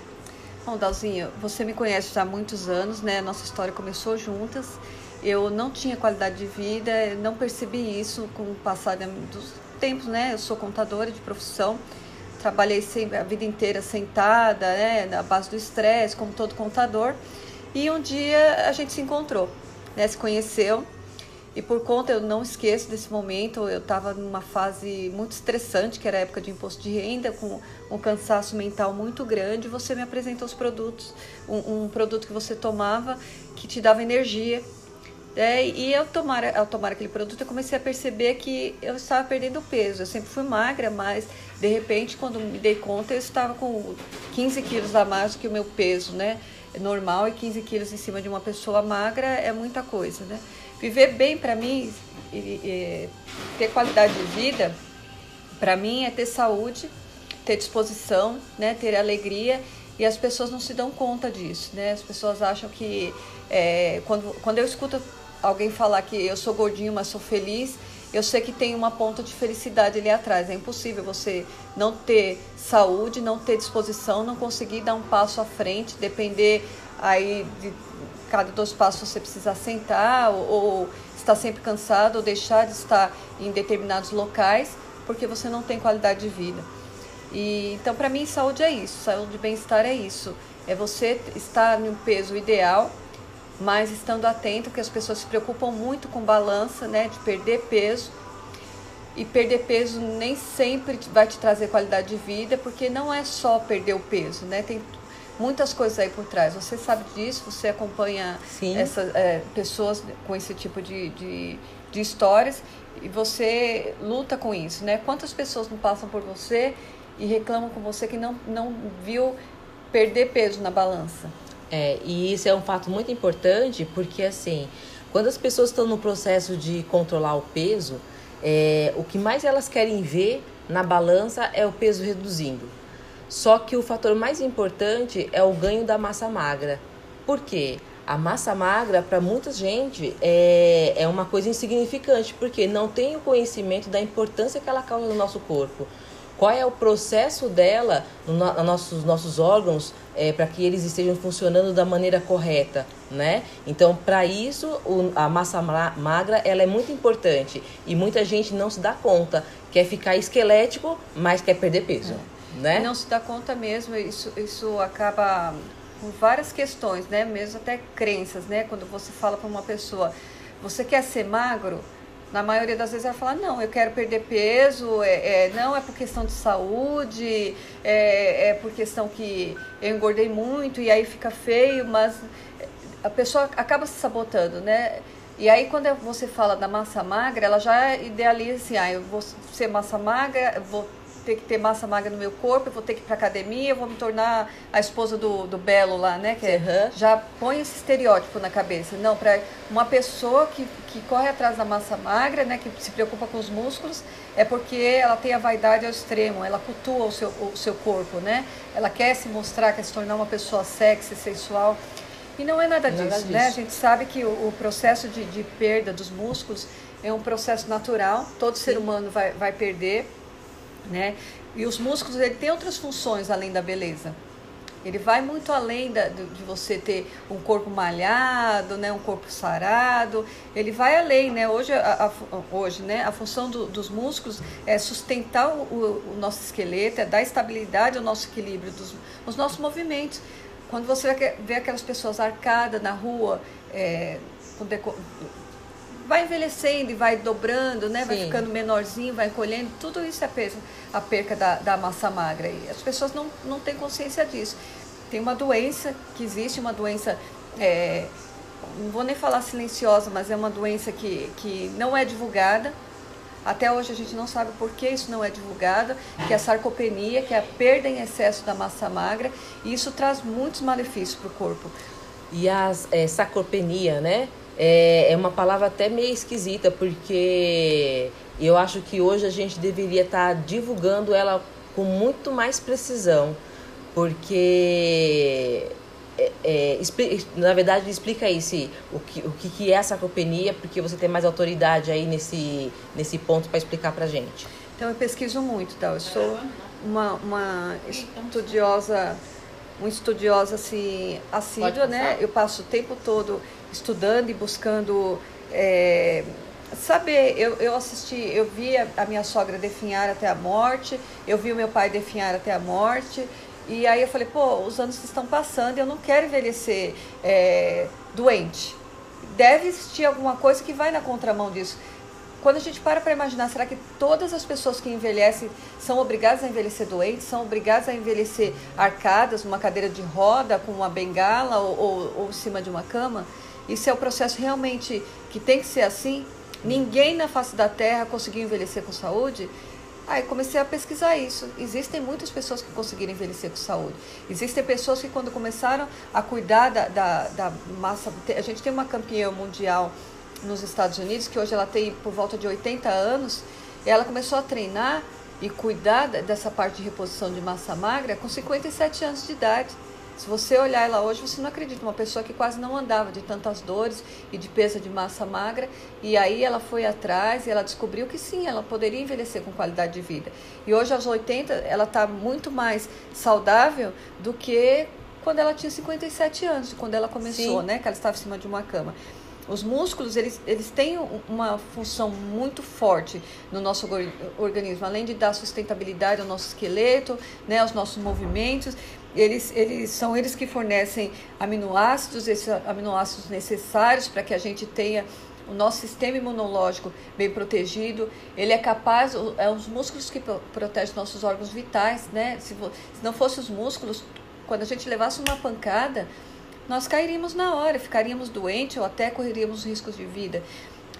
Bom, Dalzinho, você me conhece já há muitos anos, né? Nossa história começou juntas. Eu não tinha qualidade de vida, não percebi isso com o passar dos tempos, né? Eu sou contadora de profissão, trabalhei a vida inteira sentada, né? Na base do estresse, como todo contador. E um dia a gente se encontrou, né? Se conheceu e por conta, eu não esqueço desse momento, eu estava numa fase muito estressante, que era a época de imposto de renda, com um cansaço mental muito grande. Você me apresentou os produtos, um, um produto que você tomava que te dava energia. É, e ao tomar, ao tomar aquele produto, eu comecei a perceber que eu estava perdendo peso. Eu sempre fui magra, mas de repente, quando me dei conta, eu estava com 15 quilos a mais do que o meu peso, né? Normal e 15 quilos em cima de uma pessoa magra é muita coisa, né? Viver bem para mim, e, e, ter qualidade de vida, para mim é ter saúde, ter disposição, né, ter alegria e as pessoas não se dão conta disso, né? As pessoas acham que é, quando, quando eu escuto alguém falar que eu sou gordinho, mas sou feliz, eu sei que tem uma ponta de felicidade ali atrás. É impossível você não ter saúde, não ter disposição, não conseguir dar um passo à frente, depender aí de cada dois passos você precisa sentar ou, ou estar sempre cansado ou deixar de estar em determinados locais porque você não tem qualidade de vida. E então para mim saúde é isso, saúde e bem-estar é isso. É você estar em um peso ideal, mas estando atento que as pessoas se preocupam muito com balança, né, de perder peso. E perder peso nem sempre vai te trazer qualidade de vida, porque não é só perder o peso, né? Tem muitas coisas aí por trás. Você sabe disso, você acompanha essas é, pessoas com esse tipo de, de, de, histórias e você luta com isso, né? Quantas pessoas não passam por você e reclamam com você que não, não viu perder peso na balança? É, e isso é um fato muito importante porque, assim, quando as pessoas estão no processo de controlar o peso, é, o que mais elas querem ver na balança é o peso reduzindo. Só que o fator mais importante é o ganho da massa magra. Por quê? A massa magra, para muita gente, é, é uma coisa insignificante, porque não tem o conhecimento da importância que ela causa no nosso corpo. Qual é o processo dela nos no, nossos, nossos órgãos é, para que eles estejam funcionando da maneira correta, né? Então, para isso, o, a massa magra ela é muito importante e muita gente não se dá conta. Quer ficar esquelético, mas quer perder peso. É né? Não se dá conta mesmo, isso, isso acaba com várias questões, né? Mesmo até crenças, né? Quando você fala para uma pessoa, você quer ser magro? Na maioria das vezes ela fala, não, eu quero perder peso, é, é não é por questão de saúde, é, é por questão que eu engordei muito e aí fica feio, mas a pessoa acaba se sabotando, né? E aí quando você fala da massa magra, ela já idealiza assim, ah, eu vou ser massa magra, vou ter que ter massa magra no meu corpo, eu vou ter que ir pra academia, eu vou me tornar a esposa do, do Belo lá, né? Que é, já põe esse estereótipo na cabeça. Não, para uma pessoa que, que corre atrás da massa magra, né? Que se preocupa com os músculos, é porque ela tem a vaidade ao extremo, ela cultua o seu, o seu corpo, né? Ela quer se mostrar, quer se tornar uma pessoa sexy, sensual. E não é nada disso, nada disso. né? A gente sabe que o, o processo de, de, perda dos músculos é um processo natural, todo Sim. ser humano vai, vai perder né? E os músculos ele tem outras funções além da beleza. Ele vai muito além da, de você ter um corpo malhado, né, um corpo sarado. Ele vai além, né? Hoje, a, a hoje, né, a função do, dos músculos é sustentar o, o, nosso esqueleto, é dar estabilidade ao nosso equilíbrio, dos, os nossos movimentos. Quando você vê aquelas pessoas arcadas na rua, é, com deco, vai envelhecendo e vai dobrando, né? Vai ficando menorzinho, vai encolhendo. Tudo isso é peso, a perca da, da massa magra. E as pessoas não, não têm consciência disso. Tem uma doença que existe, uma doença. É, não vou nem falar silenciosa, mas é uma doença que, que não é divulgada. Até hoje a gente não sabe por que isso não é divulgado, que é a sarcopenia, que é a perda em excesso da massa magra, e isso traz muitos malefícios para o corpo. E a é, sarcopenia, né? É, é uma palavra até meio esquisita, porque eu acho que hoje a gente deveria estar tá divulgando ela com muito mais precisão, porque é, é, na verdade explica aí se, o, que, o que é a sarcopenia, porque você tem mais autoridade aí nesse, nesse ponto para explicar para gente. Então eu pesquiso muito, tá? Eu sou uma, uma estudiosa, uma estudiosa assim, assídua, né? Eu passo o tempo todo estudando e buscando é, saber. Eu, eu assisti, eu vi a, a minha sogra definhar até a morte, eu vi o meu pai definhar até a morte. E aí eu falei, pô, os anos estão passando e eu não quero envelhecer é, doente. Deve existir alguma coisa que vai na contramão disso. Quando a gente para para imaginar, será que todas as pessoas que envelhecem são obrigadas a envelhecer doentes, são obrigadas a envelhecer arcadas, numa cadeira de roda, com uma bengala ou, ou, ou em cima de uma cama? Isso é o processo realmente que tem que ser assim? Ninguém na face da Terra conseguiu envelhecer com saúde? Aí comecei a pesquisar isso. Existem muitas pessoas que conseguiram envelhecer com saúde. Existem pessoas que quando começaram a cuidar da, da, da massa... A gente tem uma campeã mundial nos Estados Unidos, que hoje ela tem por volta de 80 anos, ela começou a treinar e cuidar dessa parte de reposição de massa magra com 57 anos de idade. Se você olhar ela hoje, você não acredita. Uma pessoa que quase não andava de tantas dores e de peso de massa magra. E aí ela foi atrás e ela descobriu que sim, ela poderia envelhecer com qualidade de vida. E hoje, aos 80, ela está muito mais saudável do que quando ela tinha 57 anos, quando ela começou, sim. né? Que ela estava em cima de uma cama. Os músculos, eles, eles têm uma função muito forte no nosso organismo, além de dar sustentabilidade ao nosso esqueleto, né, aos nossos movimentos eles, eles são eles que fornecem aminoácidos, esses aminoácidos necessários para que a gente tenha o nosso sistema imunológico bem protegido. Ele é capaz, é os músculos que protegem nossos órgãos vitais, né? Se, se não fossem os músculos, quando a gente levasse uma pancada, nós cairíamos na hora, ficaríamos doentes ou até correríamos riscos de vida.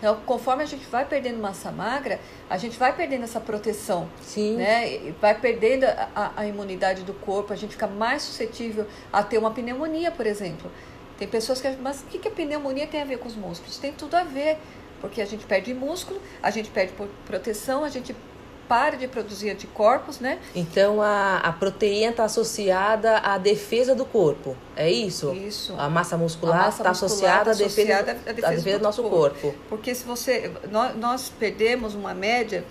Então, conforme a gente vai perdendo massa magra, a gente vai perdendo essa proteção. Sim. Né? Vai perdendo a, a imunidade do corpo, a gente fica mais suscetível a ter uma pneumonia, por exemplo. Tem pessoas que. Mas o que, que a pneumonia tem a ver com os músculos? Tem tudo a ver. Porque a gente perde músculo, a gente perde proteção, a gente para de produzir anticorpos, né? Então a, a proteína está associada à defesa do corpo, é isso? Isso. A massa muscular está associada, à defesa, à defesa, defesa do, do, nosso corpo. corpo. Porque se você. Nós, nós perdemos uma média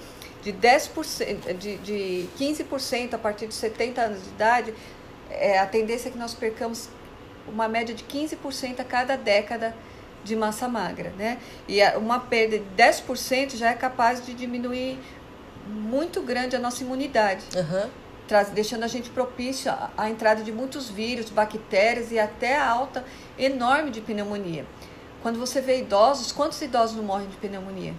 de 10%, de, de 15% a partir de 70 anos de idade, é, a tendência é que nós percamos uma média de 15% a cada década de massa magra, né? E uma perda de 10% já é capaz de diminuir muito grande a nossa imunidade. Uhum. Traz, deixando a gente propício à, à entrada de muitos vírus, bactérias e até a alta enorme de pneumonia. Quando você vê idosos, quantos idosos não morrem de pneumonia?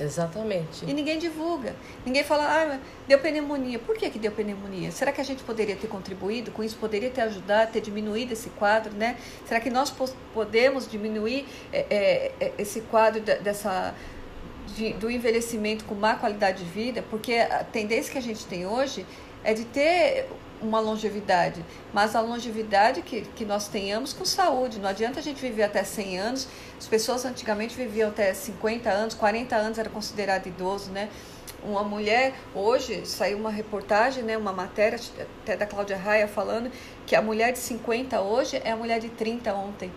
Exatamente. E ninguém divulga. Ninguém fala, ah, deu pneumonia. Por que, que deu pneumonia? Será que a gente poderia ter contribuído com isso? Poderia ter ajudado, ter diminuído esse quadro, né? Será que nós podemos diminuir é, é, é esse quadro dessa de, do envelhecimento com má qualidade de vida, porque a tendência que a gente tem hoje é de ter uma longevidade, mas a longevidade que, que nós tenhamos com saúde. Não adianta a gente viver até 100 anos. As pessoas antigamente viviam até 50 anos, 40 anos era considerado idoso, né? Uma mulher, hoje saiu uma reportagem, né, uma matéria, até da Cláudia Raia, falando que a mulher de 50 hoje é a mulher de 30 ontem.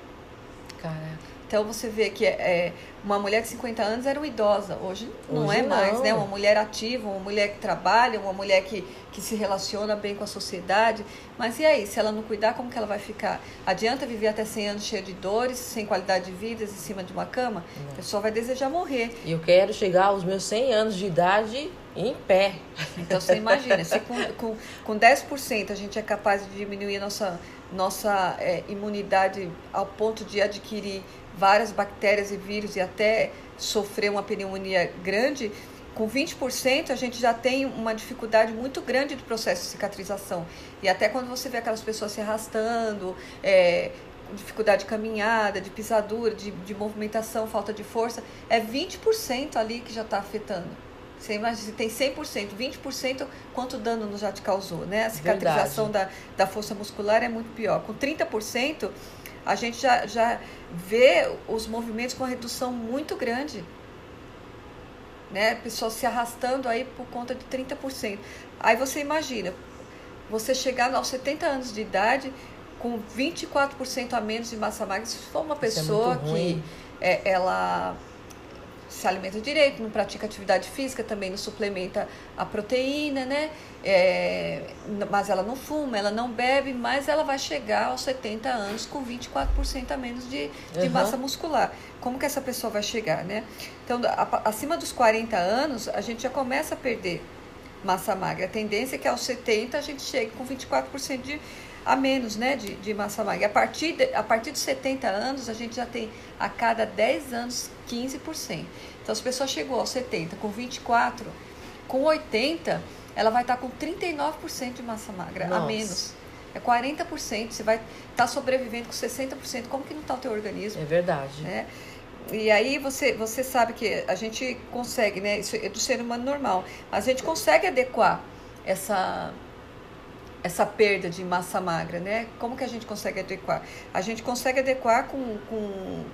Caraca. Então você vê que é, é, uma mulher de 50 anos era uma idosa, hoje não hoje é mais, não. né? Uma mulher ativa, uma mulher que trabalha, uma mulher que, que se relaciona bem com a sociedade. Mas e aí, se ela não cuidar, como que ela vai ficar? Adianta viver até 100 anos cheia de dores, sem qualidade de vida, em cima de uma cama? Não. A pessoa vai desejar morrer. E eu quero chegar aos meus 100 anos de idade em pé. Então você imagina, se com, com, com 10% a gente é capaz de diminuir a nossa, nossa é, imunidade ao ponto de adquirir várias bactérias e vírus e até sofrer uma pneumonia grande, com 20% a gente já tem uma dificuldade muito grande do processo de cicatrização. E até quando você vê aquelas pessoas se arrastando, é, dificuldade de caminhada, de pisadura, de, de movimentação, falta de força, é 20% ali que já está afetando. Você imagina, se tem 100%, 20%, quanto dano já te causou, né? A cicatrização da, da força muscular é muito pior. Com 30%, a gente já, já vê os movimentos com redução muito grande. Né? Pessoas se arrastando aí por conta de 30%. Aí você imagina, você chegar aos 70 anos de idade com 24% a menos de massa magra, se for uma é pessoa é que é, ela se alimenta direito, não pratica atividade física, também não suplementa a proteína, né? É, mas ela não fuma, ela não bebe, mas ela vai chegar aos 70 anos com 24% a menos de, de uhum. massa muscular. Como que essa pessoa vai chegar, né? Então, a, acima dos 40 anos, a gente já começa a perder massa magra. A tendência é que aos 70 a gente chegue com 24% de a menos né, de, de massa magra. A partir, de, a partir dos 70 anos, a gente já tem a cada 10 anos 15%. Então, se a pessoa chegou aos 70 com 24, com 80, ela vai estar com 39% de massa magra Nossa. a menos. É 40%, você vai estar tá sobrevivendo com 60%. Como que não está o teu organismo? É verdade. Né? E aí você, você sabe que a gente consegue, né? Isso é do ser humano normal. A gente consegue adequar essa essa perda de massa magra, né? Como que a gente consegue adequar? A gente consegue adequar com, com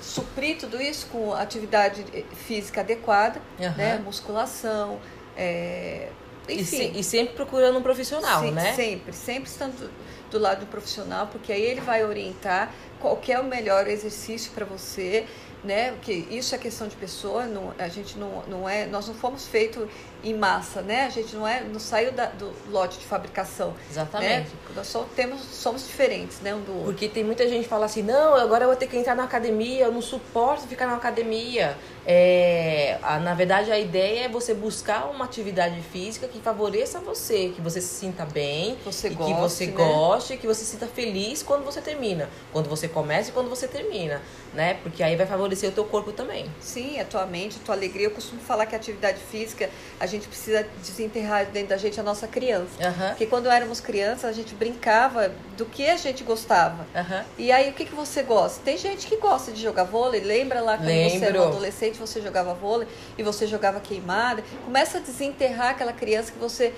suprir tudo isso com atividade física adequada, uhum. né? Musculação, é, enfim. E, se, e, sempre procurando um profissional, Sim, né? Sempre, sempre estando do lado do profissional, porque aí ele vai orientar qual é o melhor exercício para você, né? Porque isso é questão de pessoa, não, a gente não, não é, nós não fomos feitos em massa, né? A gente não é, não saiu da, do lote de fabricação. Exatamente. Né? Nós só temos, somos diferentes, né, um do outro. Porque tem muita gente que fala assim, não, agora eu vou ter que entrar na academia, eu não suporto ficar na academia. É, a, na verdade, a ideia é você buscar uma atividade física que favoreça você, que você se sinta bem, você goste, que você né? goste, que você se sinta feliz quando você termina, quando você começa e quando você termina, né? Porque aí vai favorecer o teu corpo também. Sim, a tua mente, a tua alegria. Eu costumo falar que a atividade física, a gente precisa desenterrar dentro da gente a nossa criança. Uhum. Porque quando éramos crianças, a gente brincava do que a gente gostava. Uhum. E aí, o que, que você gosta? Tem gente que gosta de jogar vôlei, lembra lá quando Lembro. você era um adolescente? você jogava vôlei e você jogava queimada. Começa a desenterrar aquela criança que você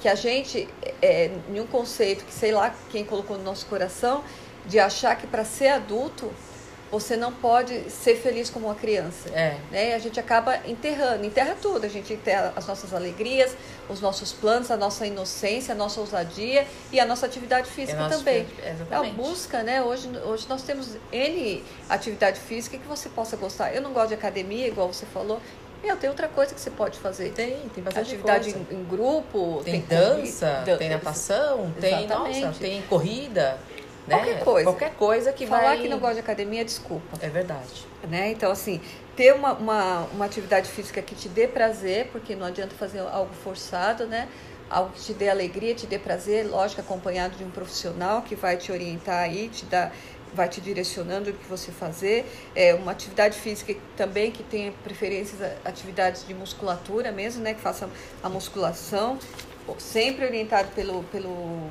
que a gente é, em um conceito que sei lá quem colocou no nosso coração de achar que para ser adulto você não pode ser feliz como uma criança. É. Né? E a gente acaba enterrando, enterra tudo. A gente enterra as nossas alegrias, os nossos planos, a nossa inocência, a nossa ousadia e a nossa atividade física é também. É a busca, né? Hoje, hoje nós temos N atividade física que você possa gostar. Eu não gosto de academia, igual você falou. Meu, tem outra coisa que você pode fazer. Tem, tem bastante Atividade em, em, grupo. Tem, tem dança, corrida, tem natação, tem, nossa, tem corrida. Né? Qualquer coisa. Qualquer coisa que Falar vai... que não gosta de academia, desculpa. É verdade. Né? Então, assim, ter uma, uma, uma atividade física que te dê prazer, porque não adianta fazer algo forçado, né? Algo que te dê alegria, te dê prazer, lógico, acompanhado de um profissional que vai te orientar aí, te dar vai te direcionando o que você fazer. É uma atividade física também que tenha preferências atividades de musculatura mesmo, né, que faça a musculação, sempre orientado pelo pelo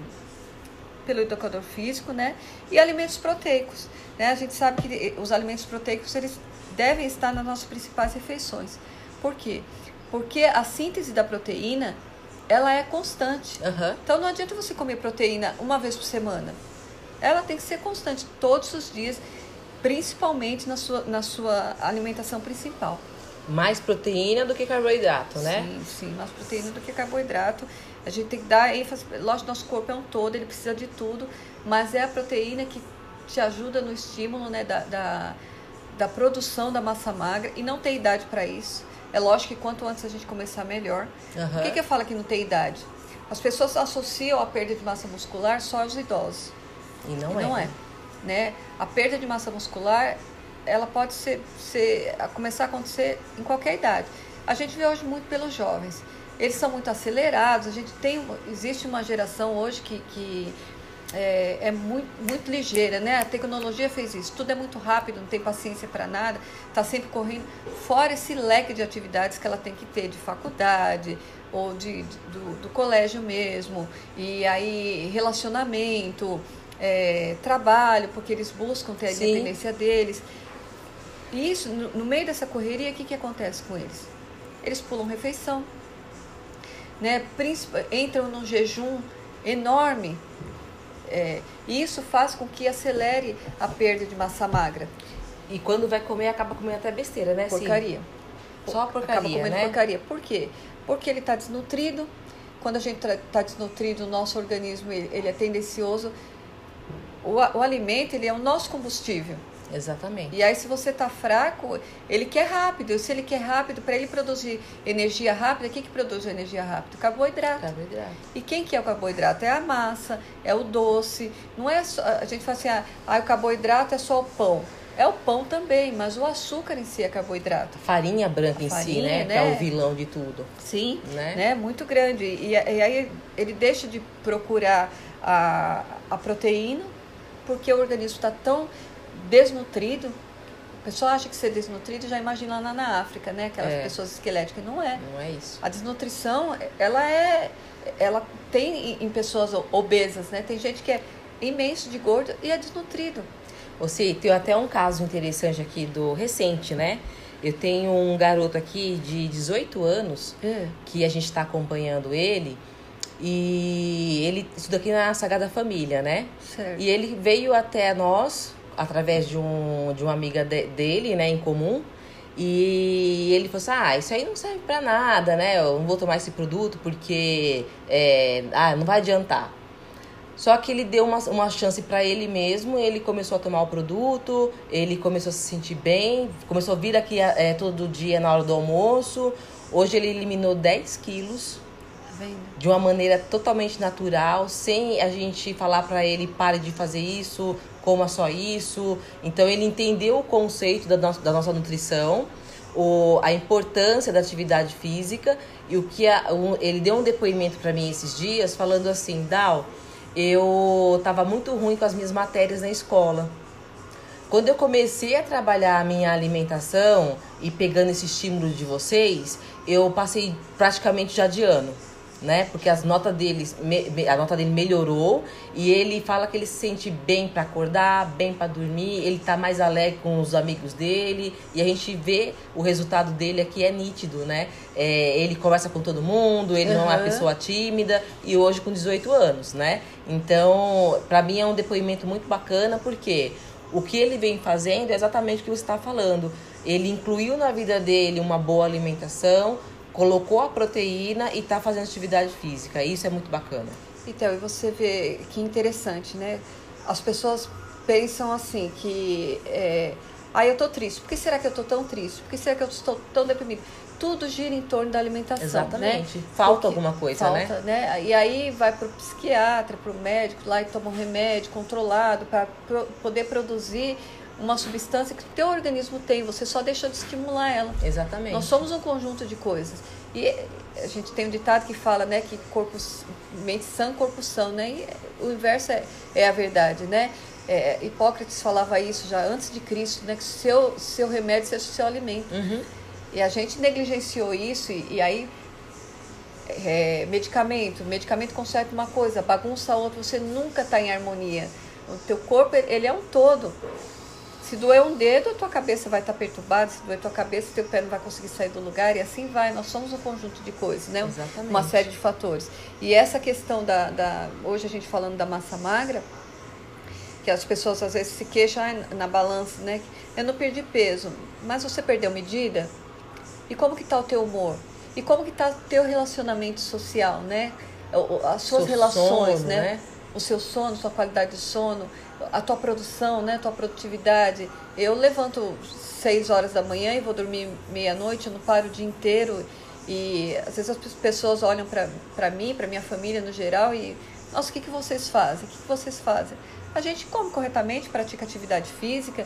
pelo educador físico, né? E alimentos proteicos, né? A gente sabe que os alimentos proteicos eles devem estar nas nossas principais refeições. Por quê? Porque a síntese da proteína ela é constante. Uhum. Então não adianta você comer proteína uma vez por semana. Ela tem que ser constante todos os dias, principalmente na sua, na sua alimentação principal. Mais proteína do que carboidrato, né? Sim, sim, mais proteína do que carboidrato. A gente tem que dar ênfase, lógico, nosso corpo é um todo, ele precisa de tudo, mas é a proteína que te ajuda no estímulo né, da, da, da produção da massa magra e não tem idade para isso. É lógico que quanto antes a gente começar, melhor. Uhum. Por que, que eu falo que não tem idade? As pessoas associam a perda de massa muscular só aos idosos. E não e é. Não é. Né? A perda de massa muscular, ela pode ser, ser, começar a acontecer em qualquer idade. A gente vê hoje muito pelos jovens eles são muito acelerados. A gente tem, existe uma geração hoje que, que é, é, muito, muito ligeira, né? A tecnologia fez isso. Tudo é muito rápido, não tem paciência para nada, está sempre correndo. Fora esse leque de atividades que ela tem que ter de faculdade ou de, de do, do, colégio mesmo. E aí, relacionamento, é, trabalho, porque eles buscam ter a Sim. independência deles. E isso, no, no meio dessa correria, o que, que acontece com eles? eles pulam refeição, né? entram num jejum enorme. É, e isso faz com que acelere a perda de massa magra. E quando vai comer, acaba comendo até besteira, né? Porcaria. Sim. Só porcaria, acaba comendo né? porcaria. Por quê? Porque ele está desnutrido. Quando a gente está desnutrido, o nosso organismo ele, ele é tendencioso. O, o alimento ele é o nosso combustível. Exatamente. E aí, se você está fraco, ele quer rápido. E se ele quer rápido, para ele produzir energia rápida, o que, que produz energia rápida? Carboidrato. Carboidrato. E quem que é o carboidrato? É a massa, é o doce. Não é só, a gente fala assim, ah, ah, o carboidrato é só o pão. É o pão também, mas o açúcar em si é carboidrato. Farinha branca a em farinha, si, né? né? Que é o vilão de tudo. Sim, né? né? Muito grande. E, e aí ele deixa de procurar a, a proteína, porque o organismo está tão desnutrido. A pessoa acha que ser desnutrido já imagina lá na África, né? Aquelas é. pessoas esqueléticas. Não é. Não é isso. A desnutrição, ela é. Ela tem em pessoas obesas, né? Tem gente que é imenso de gordo e é desnutrido. Você tem até um caso interessante aqui do recente, né? Eu tenho um garoto aqui de 18 anos é. que a gente está acompanhando ele e ele estuda aqui na Sagrada Família, né? Certo. E ele veio até nós através de, um, de uma amiga de, dele, né, em comum. E ele falou assim: ah, isso aí não serve para nada, né? Eu não vou tomar esse produto porque é, ah, não vai adiantar. Só que ele deu uma, uma chance para ele mesmo, ele começou a tomar o produto, ele começou a se sentir bem, começou a vir aqui é, todo dia na hora do almoço. Hoje ele eliminou 10 quilos de uma maneira totalmente natural, sem a gente falar para ele pare de fazer isso, coma só isso. Então ele entendeu o conceito da nossa, da nossa nutrição, o, a importância da atividade física e o que a, um, ele deu um depoimento para mim esses dias falando assim, Dal, eu estava muito ruim com as minhas matérias na escola. Quando eu comecei a trabalhar a minha alimentação e pegando esse estímulo de vocês, eu passei praticamente já de ano né? Porque as notas deles, a nota dele melhorou e ele fala que ele se sente bem para acordar, bem para dormir, ele tá mais alegre com os amigos dele e a gente vê o resultado dele aqui é nítido, né? É, ele conversa com todo mundo, ele uhum. não é uma pessoa tímida e hoje com 18 anos, né? Então, para mim é um depoimento muito bacana porque o que ele vem fazendo é exatamente o que você está falando. Ele incluiu na vida dele uma boa alimentação, colocou a proteína e está fazendo atividade física. Isso é muito bacana. Então, e você vê que interessante, né? As pessoas pensam assim que é, ah, eu tô triste. Por que será que eu tô tão triste? Por que será que eu estou tão deprimido? Tudo gira em torno da alimentação. Exatamente. Né? Falta Porque alguma coisa, né? falta, né? né? E aí vai para o psiquiatra, para o médico lá e toma um remédio controlado para pro, poder produzir uma substância que o teu organismo tem, você só deixa de estimular ela. Exatamente. Nós somos um conjunto de coisas. E a gente tem um ditado que fala, né, que corpo, mente sã, corpo são, né? E o inverso é, é a verdade, né? É, Hipócrates falava isso já antes de Cristo, né? Que seu, seu remédio seja o seu alimento. Uhum. E a gente negligenciou isso e, e aí é, medicamento, medicamento conserta uma coisa, bagunça outra, você nunca está em harmonia. O teu corpo, ele é um todo. Se doer um dedo, a tua cabeça vai estar perturbada, se doer a tua cabeça, teu pé não vai conseguir sair do lugar e assim vai. Nós somos um conjunto de coisas, né? Exatamente. Uma série de fatores. E essa questão da, da hoje a gente falando da massa magra, que as pessoas às vezes se queixam na balança, né? Eu não perdi peso, mas você perdeu medida? E como que está o teu humor? E como que está o teu relacionamento social, né? As suas Seu relações, sono, né? né? O seu sono, sua qualidade de sono a tua produção, né, tua produtividade. Eu levanto 6 horas da manhã e vou dormir meia-noite, eu não paro o dia inteiro. E às vezes as pessoas olham para mim, para minha família no geral e, nossa, o que, que vocês fazem? O que, que vocês fazem? A gente come corretamente, pratica atividade física.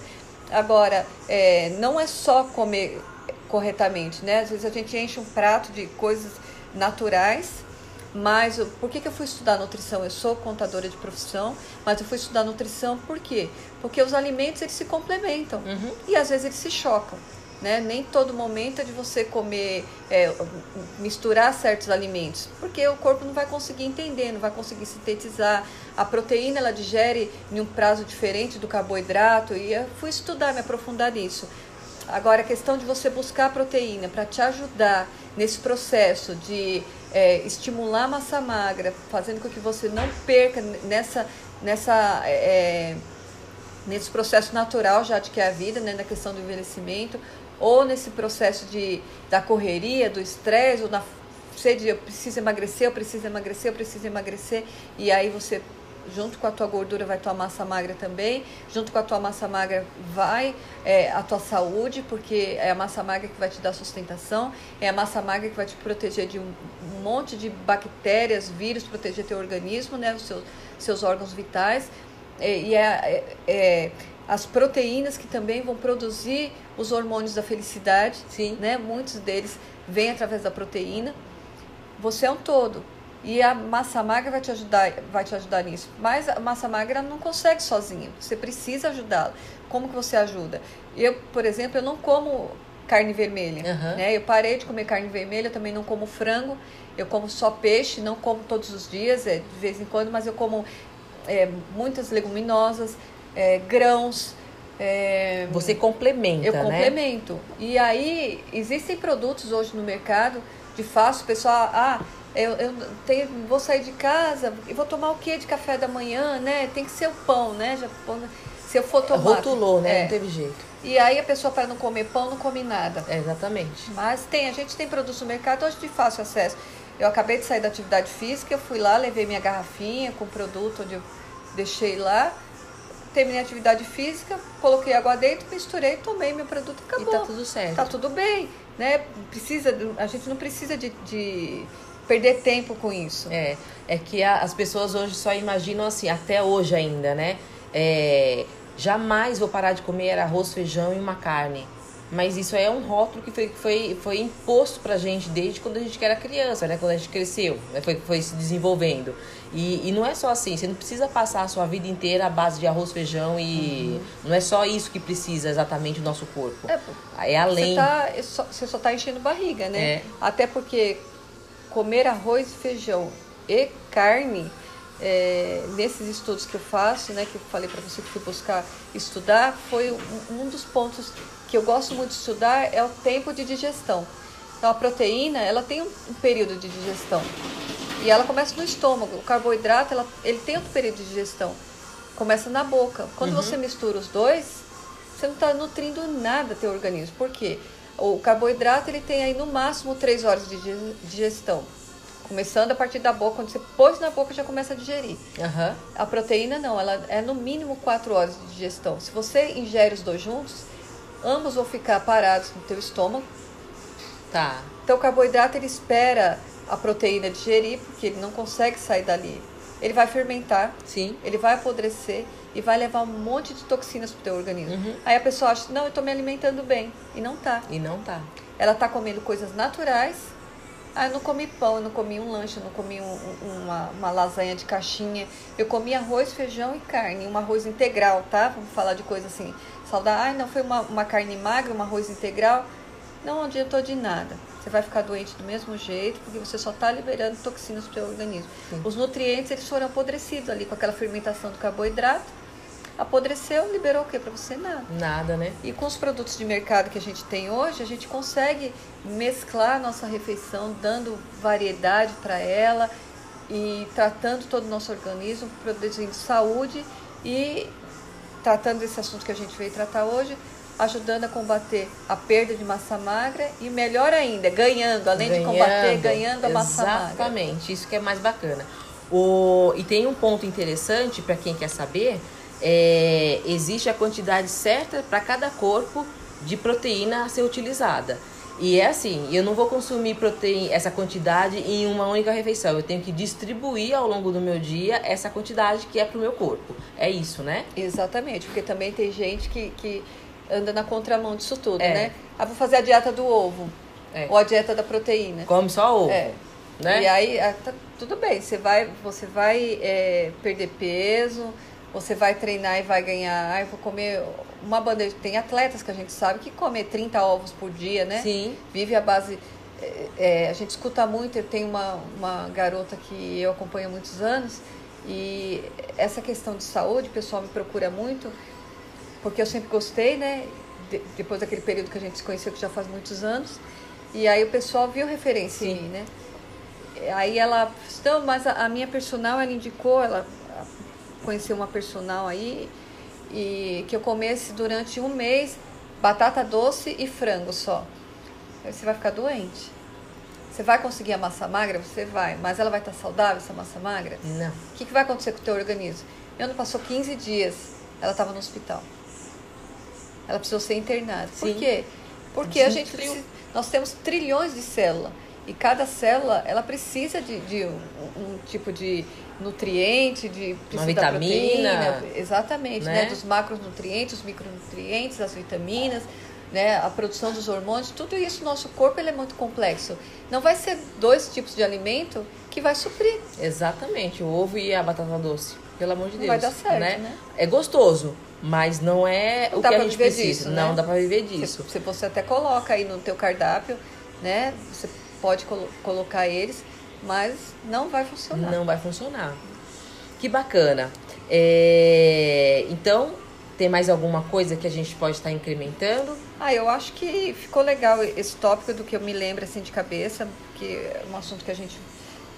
Agora, é, não é só comer corretamente, né? Às vezes a gente enche um prato de coisas naturais mas por que, que eu fui estudar nutrição? Eu sou contadora de profissão, mas eu fui estudar nutrição por quê? Porque os alimentos eles se complementam uhum. e às vezes eles se chocam. Né? Nem todo momento é de você comer, é, misturar certos alimentos, porque o corpo não vai conseguir entender, não vai conseguir sintetizar. A proteína ela digere em um prazo diferente do carboidrato e eu fui estudar, me aprofundar nisso. Agora, a questão de você buscar proteína para te ajudar nesse processo de é, estimular a massa magra, fazendo com que você não perca nessa, nessa, é, nesse processo natural já de que é a vida, né, na questão do envelhecimento, ou nesse processo de, da correria, do estresse, ou na sede, eu preciso emagrecer, eu preciso emagrecer, eu preciso emagrecer, e aí você junto com a tua gordura vai tua massa magra também, junto com a tua massa magra vai é, a tua saúde, porque é a massa magra que vai te dar sustentação, é a massa magra que vai te proteger de um, monte de bactérias, vírus, proteger teu organismo, né, os seus, seus órgãos vitais, é, e é, é, é as proteínas que também vão produzir os hormônios da felicidade, Sim. né? Muitos deles vêm através da proteína. Você é um todo. E a massa magra vai te ajudar, vai te ajudar nisso. Mas a massa magra não consegue sozinha. Você precisa ajudá-la. Como que você ajuda? Eu, por exemplo, eu não como carne vermelha. Uhum. Né? Eu parei de comer carne vermelha, eu também não como frango. Eu como só peixe, não como todos os dias, é, de vez em quando, mas eu como é, muitas leguminosas, é, grãos. É, Você complementa, eu né? complemento. E aí, existem produtos hoje no mercado de fácil, o pessoal, ah, eu, eu tenho, vou sair de casa e vou tomar o que de café da manhã, né? Tem que ser o pão, né? Já, se eu for tomar. Rotulou, né? É. Não teve jeito. E aí a pessoa para não comer pão não come nada. É, exatamente. Mas tem, a gente tem produtos no mercado hoje de fácil acesso. Eu acabei de sair da atividade física, eu fui lá, levei minha garrafinha com produto onde eu deixei lá, terminei a atividade física, coloquei água dentro, misturei, tomei meu produto e acabou. E tá tudo certo. Tá tudo bem, né? Precisa, a gente não precisa de, de perder tempo com isso. É, é que a, as pessoas hoje só imaginam assim, até hoje ainda, né? É, jamais vou parar de comer arroz, feijão e uma carne. Mas isso é um rótulo que foi, foi, foi imposto pra gente desde quando a gente era criança, né? Quando a gente cresceu, né? foi, foi se desenvolvendo. E, e não é só assim, você não precisa passar a sua vida inteira à base de arroz, feijão e. Uhum. Não é só isso que precisa exatamente o nosso corpo. É, é além. Você, tá, é você só tá enchendo barriga, né? É. Até porque comer arroz, feijão e carne, é, nesses estudos que eu faço, né, que eu falei para você que fui buscar estudar, foi um, um, dos pontos que eu gosto muito de estudar é o tempo de digestão. Então a proteína, ela tem um, um período de digestão e ela começa no estômago. O carboidrato, ela, ele tem outro período de digestão, começa na boca. Quando uhum. você mistura os dois, você não está nutrindo nada teu organismo. Por quê? O carboidrato ele tem aí no máximo 3 horas de digestão. Começando a partir da boca, quando você pôs na boca já começa a digerir. Uhum. A proteína não, ela é no mínimo 4 horas de digestão. Se você ingere os dois juntos, ambos vão ficar parados no teu estômago. Tá. Então o carboidrato ele espera a proteína digerir, porque ele não consegue sair dali. Ele vai fermentar, Sim. ele vai apodrecer e vai levar um monte de toxinas pro teu organismo. Uhum. Aí a pessoa acha, não, eu tô me alimentando bem. E não tá. E não tá. Ela tá comendo coisas naturais. Ah, eu não comi pão, eu não comi um lanche, eu não comi um, uma, uma lasanha de caixinha. Eu comi arroz, feijão e carne. Um arroz integral, tá? Vamos falar de coisa assim. Saudável. Ah, não foi uma, uma carne magra, um arroz integral. Não adiantou de nada. Você vai ficar doente do mesmo jeito, porque você só está liberando toxinas para o teu organismo. Sim. Os nutrientes, eles foram apodrecidos ali com aquela fermentação do carboidrato apodreceu, liberou o que para você? Nada. Nada, né? E com os produtos de mercado que a gente tem hoje, a gente consegue mesclar a nossa refeição, dando variedade para ela e tratando todo o nosso organismo, produzindo saúde e tratando desse assunto que a gente veio tratar hoje, ajudando a combater a perda de massa magra e melhor ainda, ganhando, além ganhando, de combater, ganhando a massa magra. Exatamente, isso que é mais bacana. O, e tem um ponto interessante para quem quer saber, é, existe a quantidade certa para cada corpo de proteína a ser utilizada. E é assim, eu não vou consumir proteína, essa quantidade em uma única refeição. Eu tenho que distribuir ao longo do meu dia essa quantidade que é para o meu corpo. É isso, né? Exatamente, porque também tem gente que, que anda na contramão disso tudo, é. né? Ah, vou fazer a dieta do ovo. É. Ou a dieta da proteína. Come só ovo. É. Né? E aí, ah, tá, tudo bem, você vai, você vai é, perder peso, você vai treinar e vai ganhar, ah, eu vou comer uma bandeja. Tem atletas que a gente sabe que comer 30 ovos por dia, né? Sim. Vive a base. É, é, a gente escuta muito, eu tenho uma, uma garota que eu acompanho há muitos anos, e essa questão de saúde, o pessoal me procura muito, porque eu sempre gostei, né? de, depois daquele período que a gente se conheceu, que já faz muitos anos. E aí o pessoal viu referência Sim. em mim, né? Aí ela, então, mas a, a, minha personal, ela indicou, ela conheceu uma personal aí, e que eu comesse durante um mês batata doce e frango só. Aí você vai ficar doente. Você vai conseguir a massa magra? Você vai. Mas ela vai estar saudável, essa massa magra? Não. O que, que vai acontecer com o teu organismo? Eu não passou 15 dias, ela estava no hospital. Ela precisou ser internada. Sim. Por quê? Porque a gente precisa, nós temos trilhões de células. E cada célula, ela precisa de, de um, um, tipo de nutriente, de Uma vitamina. Proteína, exatamente, né? né? Dos macronutrientes, os micronutrientes, as vitaminas, né? A produção dos hormônios, tudo isso, nosso corpo ele é muito complexo. Não vai ser dois tipos de alimento que vai suprir. Exatamente, o ovo e a batata doce. Pelo amor de Deus. Vai dar certo, né? né? É gostoso, mas não é não o que a gente precisa. Disso, não né? dá para viver disso. Se, se, você até coloca aí no teu cardápio, né? Você pode colo colocar eles, mas não vai funcionar. Não vai funcionar. Que bacana. É... Então, tem mais alguma coisa que a gente pode estar incrementando? Ah, eu acho que ficou legal esse tópico do que eu me lembro assim de cabeça, que é um assunto que a gente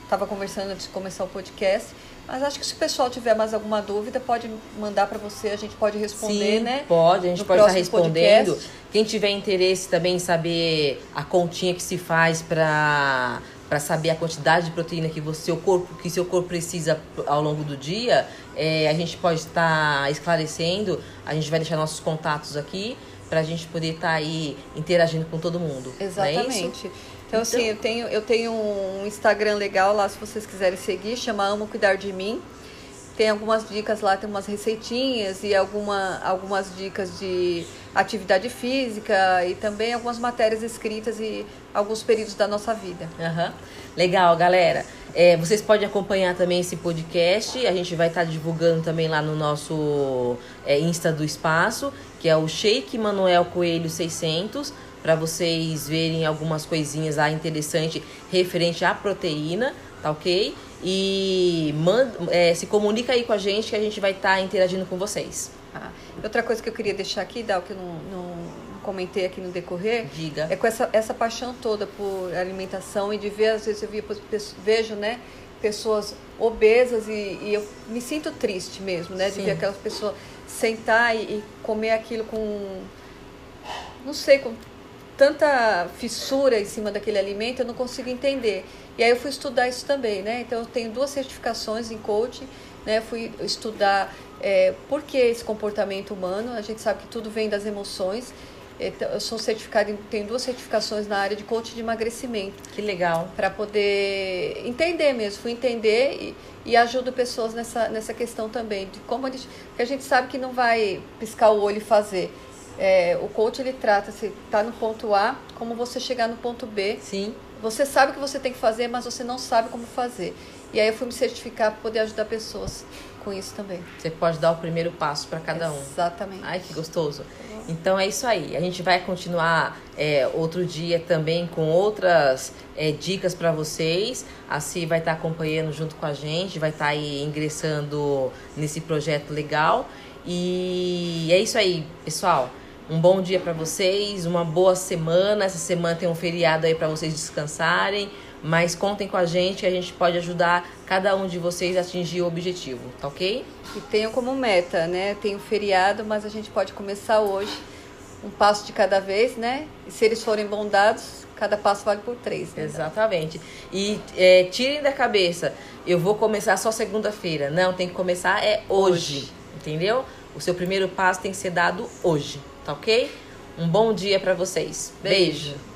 estava conversando antes de começar o podcast. Mas acho que se o pessoal tiver mais alguma dúvida, pode mandar para você, a gente pode responder, Sim, né? Pode, a gente no pode estar respondendo. Podcast. Quem tiver interesse também em saber a continha que se faz para para saber a quantidade de proteína que você, seu corpo que seu corpo precisa ao longo do dia, é, a gente pode estar esclarecendo. A gente vai deixar nossos contatos aqui para a gente poder estar aí interagindo com todo mundo. É Exatamente. É então, assim, eu tenho, eu tenho um Instagram legal lá, se vocês quiserem seguir, chama Amo Cuidar de Mim. Tem algumas dicas lá, tem umas receitinhas e alguma, algumas dicas de atividade física e também algumas matérias escritas e alguns períodos da nossa vida. Uhum. Legal, galera. É, vocês podem acompanhar também esse podcast. A gente vai estar divulgando também lá no nosso é, Insta do Espaço, que é o Shake Manuel Coelho 600 para vocês verem algumas coisinhas lá interessantes referente à proteína, tá ok? E manda, é, se comunica aí com a gente que a gente vai estar tá interagindo com vocês. Ah, outra coisa que eu queria deixar aqui, Dal, que eu não, não comentei aqui no decorrer, Diga. é com essa, essa paixão toda por alimentação e de ver, às vezes eu vejo, né, pessoas obesas e, e, eu me sinto triste mesmo, né, Sim. de ver aquelas pessoas sentar e, e comer aquilo com, não sei, com tanta fissura em cima daquele alimento, eu não consigo entender. E aí eu fui estudar isso também, né? Então eu tenho duas certificações em coaching, né? Fui estudar é, por que esse comportamento humano. A gente sabe que tudo vem das emoções. Então, eu sou certificada, tenho duas certificações na área de coaching de emagrecimento. Que legal. Para poder entender mesmo, fui entender e, e ajudo pessoas nessa, nessa questão também, de como a gente, que a gente sabe que não vai piscar o olho e fazer. É, o coach ele trata se está no ponto A, como você chegar no ponto B. Sim. Você sabe o que você tem que fazer, mas você não sabe como fazer. E aí eu fui me certificar para poder ajudar pessoas com isso também. Você pode dar o primeiro passo para cada um. Exatamente. Ai, que gostoso. Então é isso aí. A gente vai continuar é, outro dia também com outras é, dicas para vocês. A Si vai estar tá acompanhando junto com a gente, vai estar tá aí ingressando nesse projeto legal. E é isso aí, pessoal. Um bom dia para vocês, uma boa semana. Essa semana tem um feriado aí para vocês descansarem, mas contem com a gente que a gente pode ajudar cada um de vocês a atingir o objetivo, tá ok? E tenham como meta, né? Tem um feriado, mas a gente pode começar hoje, um passo de cada vez, né? E se eles forem bondados, cada passo vale por três. Né? Exatamente. E é, tirem da cabeça, eu vou começar só segunda-feira. Não, tem que começar é hoje, hoje. entendeu? O seu primeiro passo tem que ser dado hoje tá ok? Um bom dia para vocês. Beijo. Beijo.